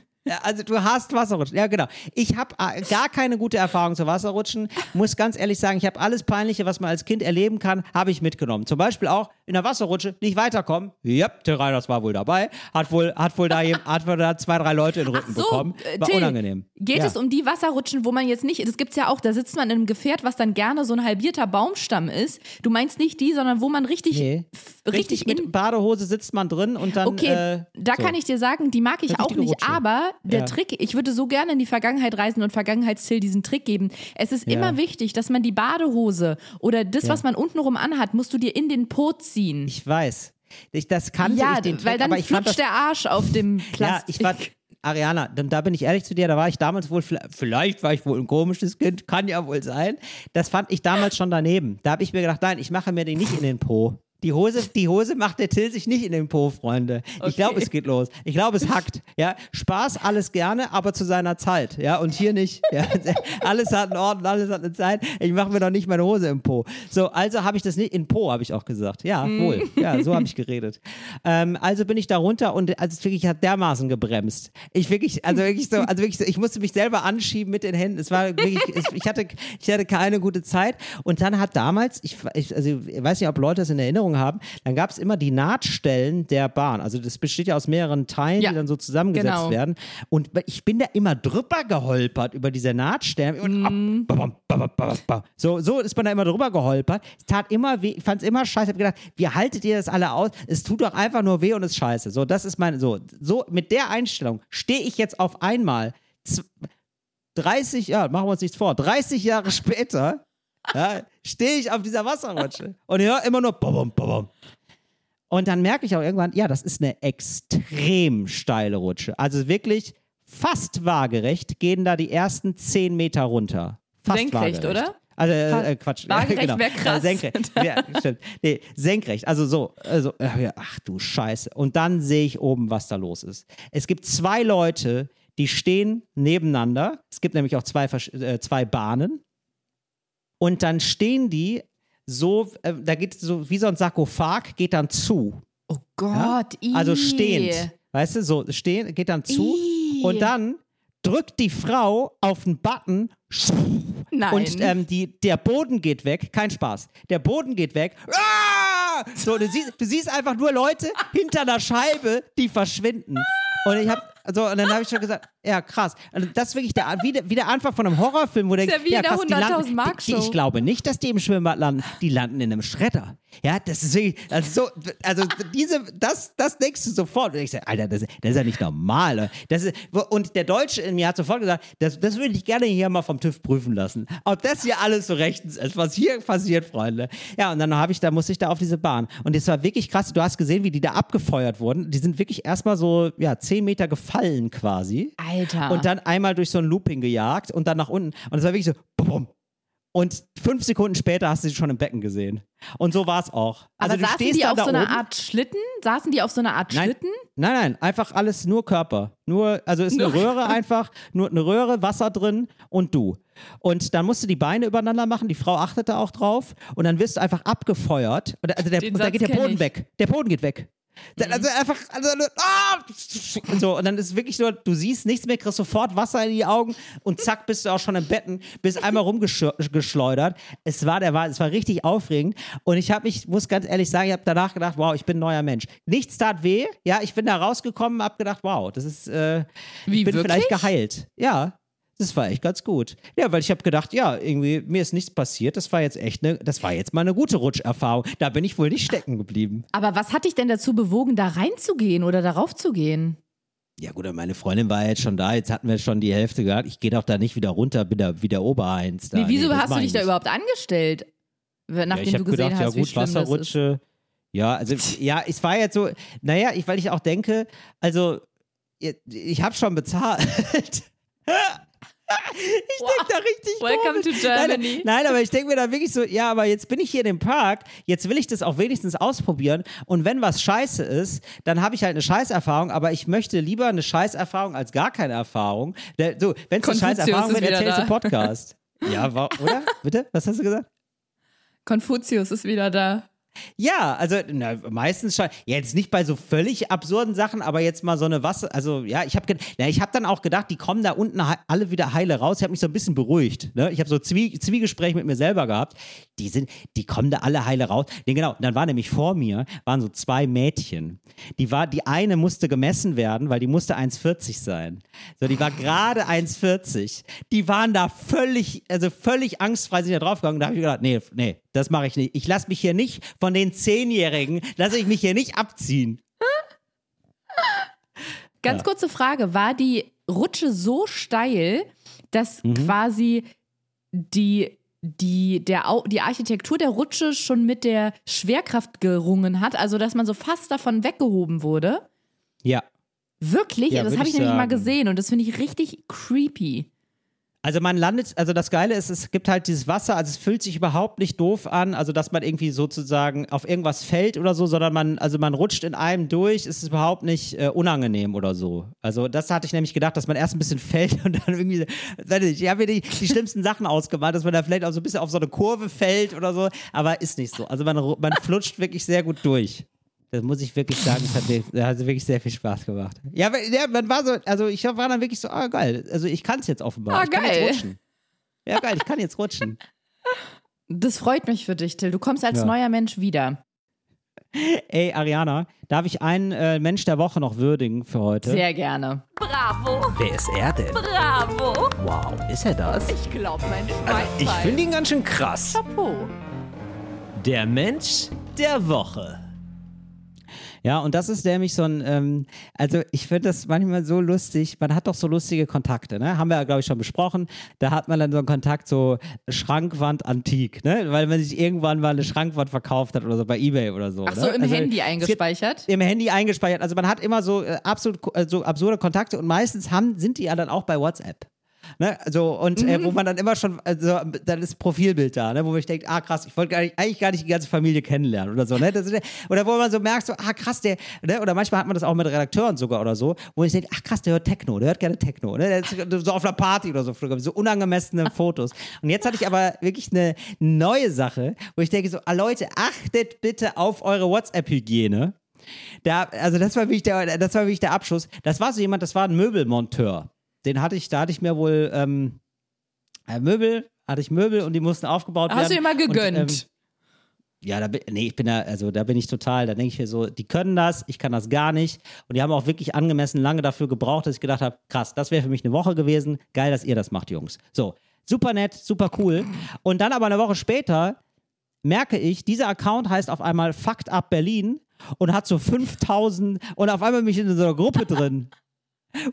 Also du hast Wasserrutschen. Ja, genau. Ich habe äh, gar keine gute Erfahrung zu Wasserrutschen. Muss ganz ehrlich sagen, ich habe alles Peinliche, was man als Kind erleben kann, habe ich mitgenommen. Zum Beispiel auch in der Wasserrutsche nicht weiterkommen. Ja, Till Reiners war wohl dabei, hat wohl, hat wohl da, hat wohl da zwei, drei Leute in den Rücken so, bekommen. äh, War Till, unangenehm. Geht ja. es um die Wasserrutschen, wo man jetzt nicht, das gibt's ja auch, da sitzt man in einem Gefährt, was dann gerne so ein halbierter Baumstamm ist. Du meinst nicht die, sondern wo man richtig, Nee. Richtig, richtig mit in. Badehose sitzt man drin und dann. Okay, äh, da so. kann ich dir sagen, die mag ich auch nicht, Rutsche. aber der Ja. Trick, ich würde so gerne in die Vergangenheit reisen und Vergangenheitstill diesen Trick geben. Es ist Ja. immer wichtig, dass man die Badehose oder das, Ja. was man untenrum anhat, musst du dir in den Po ziehen. Ich weiß. Ich, das kannte ja, ich den Trick, weil dann aber ich fand das, flutscht der Arsch auf dem Ja, Plastik. ich fand, Ariana, da bin ich ehrlich zu dir, da war ich damals wohl, vielleicht war ich wohl ein komisches Kind, kann ja wohl sein. Das fand ich damals schon daneben. Da habe ich mir gedacht, nein, ich mache mir den nicht in den Po. Die Hose, die Hose macht der Till sich nicht in den Po, Freunde. Ich glaube, Okay. es geht los. Ich glaube, es hackt. Ja, Spaß alles gerne, aber zu seiner Zeit. Ja, und hier nicht. Ja, alles hat einen Ort, und alles hat eine Zeit. Ich mache mir doch nicht meine Hose im Po. So, also habe ich das nicht in Po, habe ich auch gesagt. Ja, wohl. Ja, so habe ich geredet. Ähm, also bin ich da runter und also es wirklich hat dermaßen gebremst. Ich wirklich, also wirklich so, also wirklich so, ich musste mich selber anschieben mit den Händen. Es war wirklich, es, ich hatte, ich hatte keine gute Zeit. Und dann hat damals, ich, ich also ich weiß nicht, ob Leute das in Erinnerung haben, dann gab es immer die Nahtstellen der Bahn. Also das besteht ja aus mehreren Teilen, Ja, die dann so zusammengesetzt genau. werden. Und ich bin da immer drüber geholpert über diese Nahtstellen. Und Mhm. ab. So, so ist man da immer drüber geholpert. Es tat immer weh, ich fand es immer scheiße. Ich habe gedacht, wie haltet ihr das alle aus? Es tut doch einfach nur weh und ist scheiße. So, das ist meine, so, so mit der Einstellung stehe ich jetzt auf einmal z- 30, ja, machen wir uns nichts vor, 30 Jahre später ja, stehe ich auf dieser Wasserrutsche und höre immer nur bam, bam, bam. Und dann merke ich auch irgendwann, ja, das ist eine extrem steile Rutsche. Also wirklich fast waagerecht gehen da die ersten 10 Meter runter. Fast Senkrecht, waagerecht. oder? Also, Fa- äh, Quatsch. waagerecht genau. wär krass. Äh, senkrecht. Ja, stimmt. Nee, senkrecht. Also so. Also, äh, ach du Scheiße. Und dann sehe ich oben, was da los ist. Es gibt zwei Leute, die stehen nebeneinander. Es gibt nämlich auch zwei, äh, zwei Bahnen. Und dann stehen die so, äh, da geht so wie so ein Sarkophag, geht dann zu. oh Gott, ii. Also stehend. Weißt du, so stehen, geht dann zu. Ih. Und dann drückt die Frau auf den Button. Nein. Und ähm, die, der Boden geht weg. Kein Spaß. Der Boden geht weg. Ah! So, du siehst, du siehst einfach nur Leute hinter der Scheibe, die verschwinden. Und ich habe so, und dann habe ich schon gesagt, ja, krass. Also das ist wirklich der, wie, der, wie der Anfang von einem Horrorfilm, wo du Ist denkst, ja wie der krass, die landen, 100.000 Mark die, die. Ich glaube nicht, dass die im Schwimmbad landen. Die landen in einem Schredder. Ja, das ist wirklich, also so, also diese, das, das denkst du sofort. Und ich sage, Alter, das, das ist ja nicht normal. Das ist, und der Deutsche in mir hat sofort gesagt, das, das würde ich gerne hier mal vom TÜV prüfen lassen. Ob das hier alles so rechtens ist, was hier passiert, Freunde. Ja, und dann habe ich, da musste ich da auf diese Bahn. Und es war wirklich krass. Du hast gesehen, wie die da abgefeuert wurden. Die sind wirklich erstmal so, ja, zehn Meter gefallen quasi. Alter. Und dann einmal durch so ein Looping gejagt und dann nach unten. Und es war wirklich so, bum. Und fünf Sekunden später hast du sie schon im Becken gesehen. Und so war es auch. Also Aber du saßen die auf so einer. Art Schlitten? Saßen die auf so einer Art Nein. Schlitten? Nein, nein, einfach alles nur Körper. Nur, also ist eine Röhre einfach, nur eine Röhre, Wasser drin und du. Und dann musst du die Beine übereinander machen, die Frau achtete auch drauf und dann wirst du einfach abgefeuert. Und, also der, und da geht der Boden ich. weg. Der Boden geht weg. Da- Also einfach, also, und so, und dann ist es wirklich nur, du siehst nichts mehr, kriegst sofort Wasser in die Augen und zack, bist du auch schon im Betten, bist einmal rumgeschleudert. Es war, der war, es war richtig aufregend und ich habe mich, muss ganz ehrlich sagen, ich habe danach gedacht, wow, ich bin ein neuer Mensch. Nichts tat weh, ja, ich bin da rausgekommen, hab gedacht, wow, das ist, äh, Wie, ich bin wirklich? vielleicht geheilt. Ja. Das war echt ganz gut. Ja, weil ich habe gedacht, ja, irgendwie, mir ist nichts passiert. Das war jetzt echt eine, das war jetzt mal eine gute Rutscherfahrung. Da bin ich wohl nicht stecken geblieben. Aber was hat dich denn dazu bewogen, da reinzugehen oder darauf zu gehen? Ja gut, meine Freundin war jetzt schon da, jetzt hatten wir schon die Hälfte gehabt. Ich gehe doch da nicht wieder runter, bin da wie der Oberheinz. Da. Nee, wieso das hast du ich dich da überhaupt angestellt? Nachdem ja, ich du habe gesehen gedacht, hast, ja wie gut, schlimm das ist. Wasserrutsche. Ja, also ja, es war jetzt so, naja, ich, weil ich auch denke, also ich, ich habe schon bezahlt. ich denke da richtig Welcome komisch. to Germany. Nein, nein, aber ich denke mir da wirklich so, ja, aber jetzt bin ich hier in dem Park, jetzt will ich das auch wenigstens ausprobieren und wenn was scheiße ist, dann habe ich halt eine Scheißerfahrung, aber ich möchte lieber eine Scheißerfahrung als gar keine Erfahrung. So, wenn es eine Scheißerfahrung ist wird, erzählst du. Podcast. Ja, oder? Bitte? Was hast du gesagt? Konfuzius ist wieder da. Ja, also na, meistens schon. Jetzt nicht bei so völlig absurden Sachen, aber jetzt mal so eine Wasser. Also ja, ich habe ich hab dann auch gedacht, die kommen da unten alle wieder heile raus. Ich habe mich so ein bisschen beruhigt. Ne? Ich habe so Zwie Zwiegespräch mit mir selber gehabt. Die sind, die kommen da alle heile raus. Nee, genau. Dann war nämlich vor mir waren so zwei Mädchen. Die war, die eine musste gemessen werden, weil die musste 1,40 sein. So, die war gerade 1,40. Die waren da völlig, also völlig angstfrei sind da draufgegangen. Da habe ich gedacht, nee, nee, das mache ich nicht. Ich lasse mich hier nicht von den Zehnjährigen, lasse ich mich hier nicht abziehen. Ganz ja. kurze Frage: War die Rutsche so steil, dass mhm. quasi die die, der, die Architektur der Rutsche schon mit der Schwerkraft gerungen hat, also dass man so fast davon weggehoben wurde. Ja. Wirklich? Ja, das habe ich, ich nämlich mal gesehen und das finde ich richtig creepy. Also man landet, also das Geile ist, es gibt halt dieses Wasser, also es fühlt sich überhaupt nicht doof an, also dass man irgendwie sozusagen auf irgendwas fällt oder so, sondern man, also man rutscht in einem durch, ist es überhaupt nicht äh, unangenehm oder so. Also das hatte ich nämlich gedacht, dass man erst ein bisschen fällt und dann irgendwie, ich habe mir die, die schlimmsten Sachen ausgemalt, dass man da vielleicht auch so ein bisschen auf so eine Kurve fällt oder so, aber ist nicht so. Also man, man flutscht wirklich sehr gut durch. Das muss ich wirklich sagen, es hat, mir, hat wirklich sehr viel Spaß gemacht. Ja, ja, man war so, also ich war dann wirklich so, ah geil, also ich kann es jetzt offenbar. Ah, ich geil. kann jetzt rutschen. Ja, geil, ich kann jetzt rutschen. Das freut mich für dich, Till. Du kommst als ja. neuer Mensch wieder. Ey, Ariana, darf ich einen äh, Mensch der Woche noch würdigen für heute? Sehr gerne. Bravo. Wer ist er denn? Bravo. Wow, ist er das? Ich glaube, mein Schwein. Also, ich finde ihn ganz schön krass. Chapeau. Der Mensch der Woche. Ja, und das ist nämlich so ein, ähm, also ich finde das manchmal so lustig. Man hat doch so lustige Kontakte, ne? Haben wir ja, glaube ich, schon besprochen. Da hat man dann so einen Kontakt, so Schrankwand antik, ne? Weil man sich irgendwann mal eine Schrankwand verkauft hat oder so bei Ebay oder so. Ach so, ne? im also, Handy eingespeichert? Im Handy eingespeichert. Also man hat immer so äh, absolut äh, so absurde Kontakte und meistens haben, sind die ja dann auch bei WhatsApp. Ne? So, und äh, wo mhm. man dann immer schon, also dann ist Profilbild da, ne? wo man denkt, ah krass, ich wollte eigentlich gar nicht die ganze Familie kennenlernen oder so. Ne? Das, oder wo man so merkt, so, ah krass, der, ne? oder manchmal hat man das auch mit Redakteuren sogar oder so, wo ich denke, ach krass, der hört Techno, der hört gerne Techno. Ne? So auf einer Party oder so, so unangemessene Fotos. Und jetzt hatte ich aber wirklich eine neue Sache, wo ich denke so, ah Leute, achtet bitte auf eure WhatsApp-Hygiene. Da, also das war wirklich der, das war wirklich der Abschluss. Das war so jemand, das war ein Möbelmonteur den hatte ich, da hatte ich mir wohl ähm, äh, Möbel, hatte ich Möbel und die mussten aufgebaut Hast werden. Hast du immer gegönnt? Und, ähm, ja, da bin, nee, ich bin da, also da bin ich total, da denke ich mir so, die können das, ich kann das gar nicht. Und die haben auch wirklich angemessen lange dafür gebraucht, dass ich gedacht habe, krass, das wäre für mich eine Woche gewesen. Geil, dass ihr das macht, Jungs. So, super nett, super cool. Und dann aber eine Woche später merke ich, dieser Account heißt auf einmal Fucked Up Berlin und hat so 5000 und auf einmal bin ich in so einer Gruppe drin.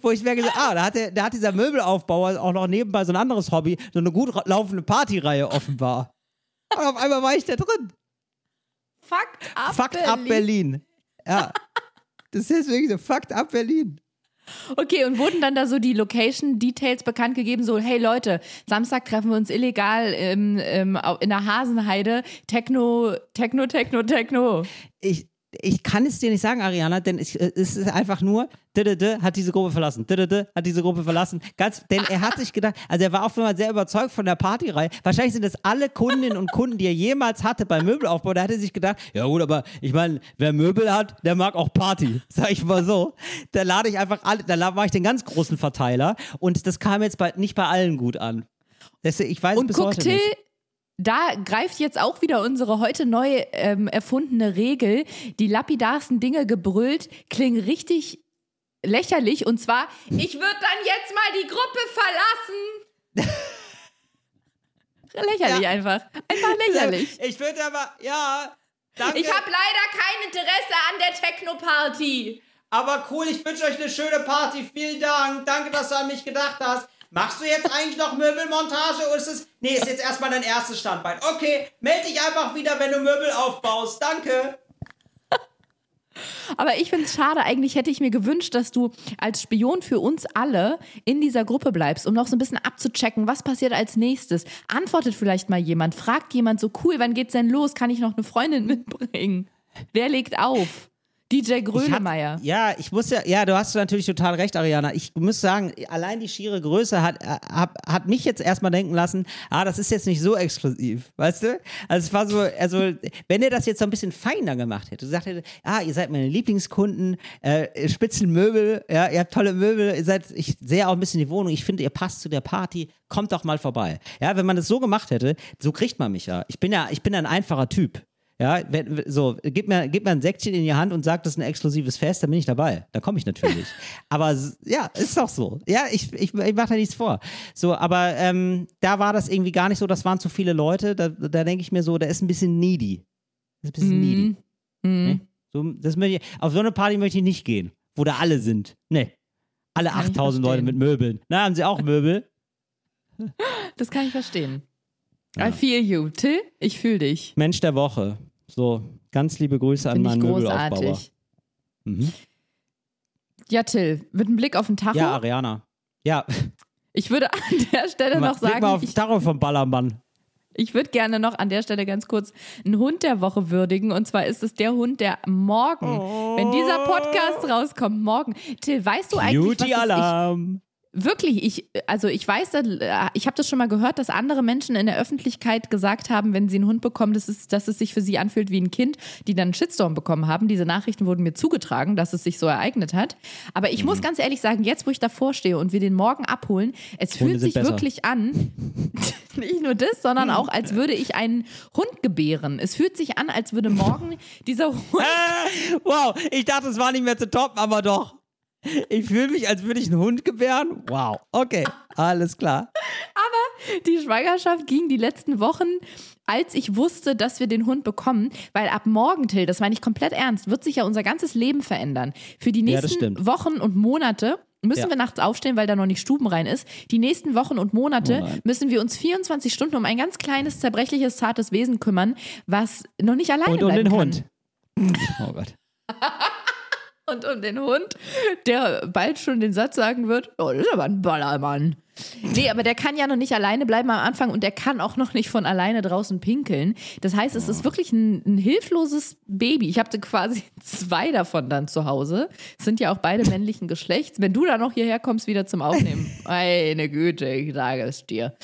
Wo ich merke, ah, da hat, der, da hat dieser Möbelaufbauer auch noch nebenbei so ein anderes Hobby, so eine gut laufende Partyreihe offenbar. Und auf einmal war ich da drin. Fucked up Fucked Berlin. up Berlin. Ja. Das ist wirklich so, fucked up Berlin. Okay, und wurden dann da so die Location-Details bekannt gegeben, so, hey Leute, Samstag treffen wir uns illegal im, im, in der Hasenheide, Techno, Techno, Techno, Techno. Ich, ich kann es dir nicht sagen, Ariana, denn es, es ist einfach nur, hat diese Gruppe verlassen, hat diese Gruppe verlassen. Ganz, denn er hat sich gedacht, also er war auch mal sehr überzeugt von der Partyreihe. Wahrscheinlich sind das alle Kundinnen und Kunden, die er jemals hatte beim Möbelaufbau. Da hat er sich gedacht, ja gut, aber ich meine, wer Möbel hat, der mag auch Party, sag ich mal so. Da lade ich einfach alle, da war ich den ganz großen Verteiler und das kam jetzt bei, nicht bei allen gut an. Deswegen, ich weiß und bis guck, heute nicht da greift jetzt auch wieder unsere heute neu ähm, erfundene Regel. Die lapidarsten Dinge gebrüllt klingen richtig lächerlich. Und zwar, ich würde dann jetzt mal die Gruppe verlassen. lächerlich ja. einfach. Einfach lächerlich. Ich würde aber, ja. Danke. Ich habe leider kein Interesse an der Techno-Party. Aber cool, ich wünsche euch eine schöne Party. Vielen Dank. Danke, dass du an mich gedacht hast. Machst du jetzt eigentlich noch Möbelmontage oder ist es. Nee, ist jetzt erstmal dein erstes Standbein. Okay, melde dich einfach wieder, wenn du Möbel aufbaust. Danke. Aber ich finde es schade, eigentlich hätte ich mir gewünscht, dass du als Spion für uns alle in dieser Gruppe bleibst, um noch so ein bisschen abzuchecken, was passiert als nächstes. Antwortet vielleicht mal jemand, fragt jemand so, cool, wann geht's denn los? Kann ich noch eine Freundin mitbringen? Wer legt auf? DJ Grönemeyer. Ja, ich muss ja, ja, du hast natürlich total recht, Ariana. Ich muss sagen, allein die schiere Größe hat, äh, hat, hat mich jetzt erstmal denken lassen, ah, das ist jetzt nicht so exklusiv, weißt du? Also es war so, also wenn er das jetzt so ein bisschen feiner gemacht hätte, gesagt hätte, ah, ihr seid meine Lieblingskunden, äh, Spitzenmöbel, ja, ihr habt tolle Möbel, ihr seid, ich sehe auch ein bisschen die Wohnung, ich finde, ihr passt zu der Party, kommt doch mal vorbei. Ja, wenn man das so gemacht hätte, so kriegt man mich ja. Ich bin ja, ich bin ein einfacher Typ. Ja, wenn, so, gib mir, gib mir ein Säckchen in die Hand und sag, das ist ein exklusives Fest, dann bin ich dabei. Da komme ich natürlich. aber ja, ist doch so. Ja, ich, ich, ich mache da nichts vor. So, aber ähm, da war das irgendwie gar nicht so, das waren zu viele Leute. Da, da denke ich mir so, da ist ein bisschen needy. Das ist ein bisschen mm. needy. Mm. Nee? So, das ich, auf so eine Party möchte ich nicht gehen, wo da alle sind. Nee. Alle 8000 Leute mit Möbeln. Na, haben sie auch Möbel? Das kann ich verstehen. Ja. I feel you. Till, ich fühle dich. Mensch der Woche. So, ganz liebe Grüße an meinen Möbelaufbauer. Mhm. Ja, Till, mit einem Blick auf den Tacho. Ja, Ariana. Ja. Ich würde an der Stelle noch sagen. Blick mal auf den Tacho vom Ballermann. Ich würde gerne noch an der Stelle ganz kurz einen Hund der Woche würdigen. Und zwar ist es der Hund, der morgen, oh. wenn dieser Podcast rauskommt, morgen. Till, weißt du eigentlich, Beauty was Alarm. Wirklich, ich, also ich weiß, ich habe das schon mal gehört, dass andere Menschen in der Öffentlichkeit gesagt haben, wenn sie einen Hund bekommen, dass es, dass es sich für sie anfühlt wie ein Kind, die dann einen Shitstorm bekommen haben. Diese Nachrichten wurden mir zugetragen, dass es sich so ereignet hat. Aber ich mhm. muss ganz ehrlich sagen, jetzt wo ich davor stehe und wir den morgen abholen, es Hunde fühlt sich besser. wirklich an, nicht nur das, sondern auch, als würde ich einen Hund gebären. Es fühlt sich an, als würde morgen dieser Hund. wow, ich dachte, es war nicht mehr zu toppen, aber doch. Ich fühle mich, als würde ich einen Hund gebären. Wow. Okay, alles klar. Aber die Schwangerschaft ging die letzten Wochen, als ich wusste, dass wir den Hund bekommen, weil ab morgen, Till, das meine ich komplett ernst, wird sich ja unser ganzes Leben verändern. Für die nächsten ja, Wochen und Monate müssen ja. wir nachts aufstehen, weil da noch nicht stubenrein ist. Die nächsten Wochen und Monate oh müssen wir uns 24 Stunden um ein ganz kleines, zerbrechliches, zartes Wesen kümmern, was noch nicht alleine und um den kann. Hund. Oh Gott. Und um den Hund, der bald schon den Satz sagen wird, oh, das ist aber ein Ballermann. Nee, aber der kann ja noch nicht alleine bleiben am Anfang und der kann auch noch nicht von alleine draußen pinkeln. Das heißt, es ist wirklich ein, ein hilfloses Baby. Ich habe quasi zwei davon dann zu Hause. Es sind ja auch beide männlichen Geschlechts. Wenn du da noch hierher kommst, wieder zum Aufnehmen, meine Güte, ich sage es dir.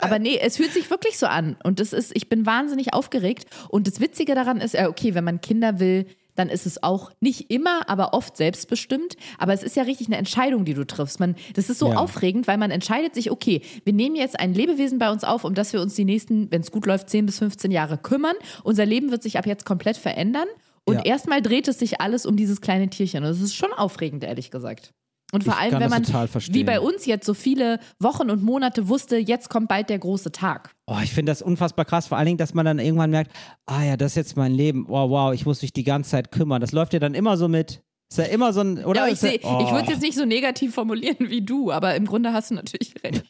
Aber nee, es fühlt sich wirklich so an. Und das ist, ich bin wahnsinnig aufgeregt. Und das Witzige daran ist, okay, wenn man Kinder will, dann ist es auch nicht immer, aber oft selbstbestimmt. Aber es ist ja richtig eine Entscheidung, die du triffst. Man, das ist so ja. aufregend, weil man entscheidet sich, okay, wir nehmen jetzt ein Lebewesen bei uns auf, um das wir uns die nächsten, wenn es gut läuft, 10 bis 15 Jahre kümmern. Unser Leben wird sich ab jetzt komplett verändern. Und ja. erstmal dreht es sich alles um dieses kleine Tierchen. Und das ist schon aufregend, ehrlich gesagt. Und vor ich allem, wenn man, wie bei uns jetzt, so viele Wochen und Monate wusste, jetzt kommt bald der große Tag. Oh, ich finde das unfassbar krass. Vor allen Dingen, dass man dann irgendwann merkt, ah ja, das ist jetzt mein Leben. Wow, wow, ich muss mich die ganze Zeit kümmern. Das läuft ja dann immer so mit. Ist ja immer so ein, oder? Ja, ich, oh. ich würde es jetzt nicht so negativ formulieren wie du, aber im Grunde hast du natürlich recht.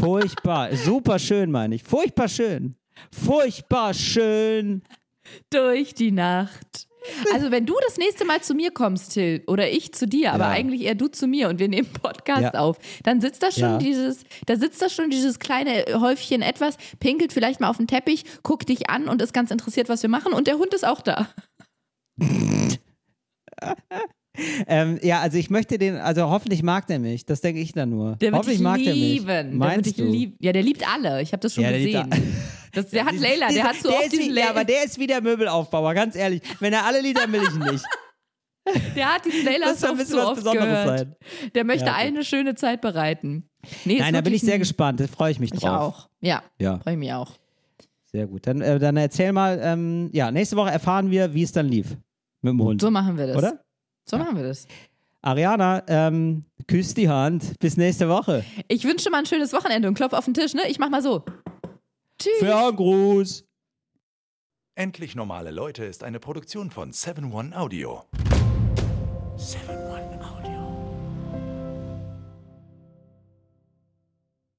Furchtbar. Super schön, meine ich. Furchtbar schön. Furchtbar schön. Durch die Nacht. Also wenn du das nächste Mal zu mir kommst, Till, oder ich zu dir, aber ja. eigentlich eher du zu mir und wir nehmen Podcast ja. auf, dann sitzt da schon ja. dieses, da sitzt da schon dieses kleine Häufchen etwas, pinkelt vielleicht mal auf den Teppich, guckt dich an und ist ganz interessiert, was wir machen und der Hund ist auch da. Ähm, ja, also ich möchte den, also hoffentlich mag der mich, das denke ich dann nur. Der hoffentlich dich mag lieben. der mich. Meinst der du? Lieb ja, der liebt alle. Ich habe das schon ja, gesehen. Das, der hat Leila, der hat so oft diesen wie, Ja, aber der ist wie der Möbelaufbauer, ganz ehrlich. Wenn er alle Lieder will ich nicht. Der hat diesen Leila so oft, oft gehört. Sein. Der möchte ja, okay. eine schöne Zeit bereiten. Nee, Nein, da bin ich sehr gespannt. Da freue ich mich drauf. Ich auch. Ja, ja. freue ich mich auch. Sehr gut. Dann, äh, dann erzähl mal, ähm, ja, nächste Woche erfahren wir, wie es dann lief mit dem Hund. So machen wir das. Oder? So ja. machen wir das. Ariana, ähm, küss die Hand. Bis nächste Woche. Ich wünsche mal ein schönes Wochenende und klopf auf den Tisch, ne? Ich mach mal so. Tschüss. Für einen Gruß. Endlich normale Leute ist eine Produktion von 7-One Audio. 7-One.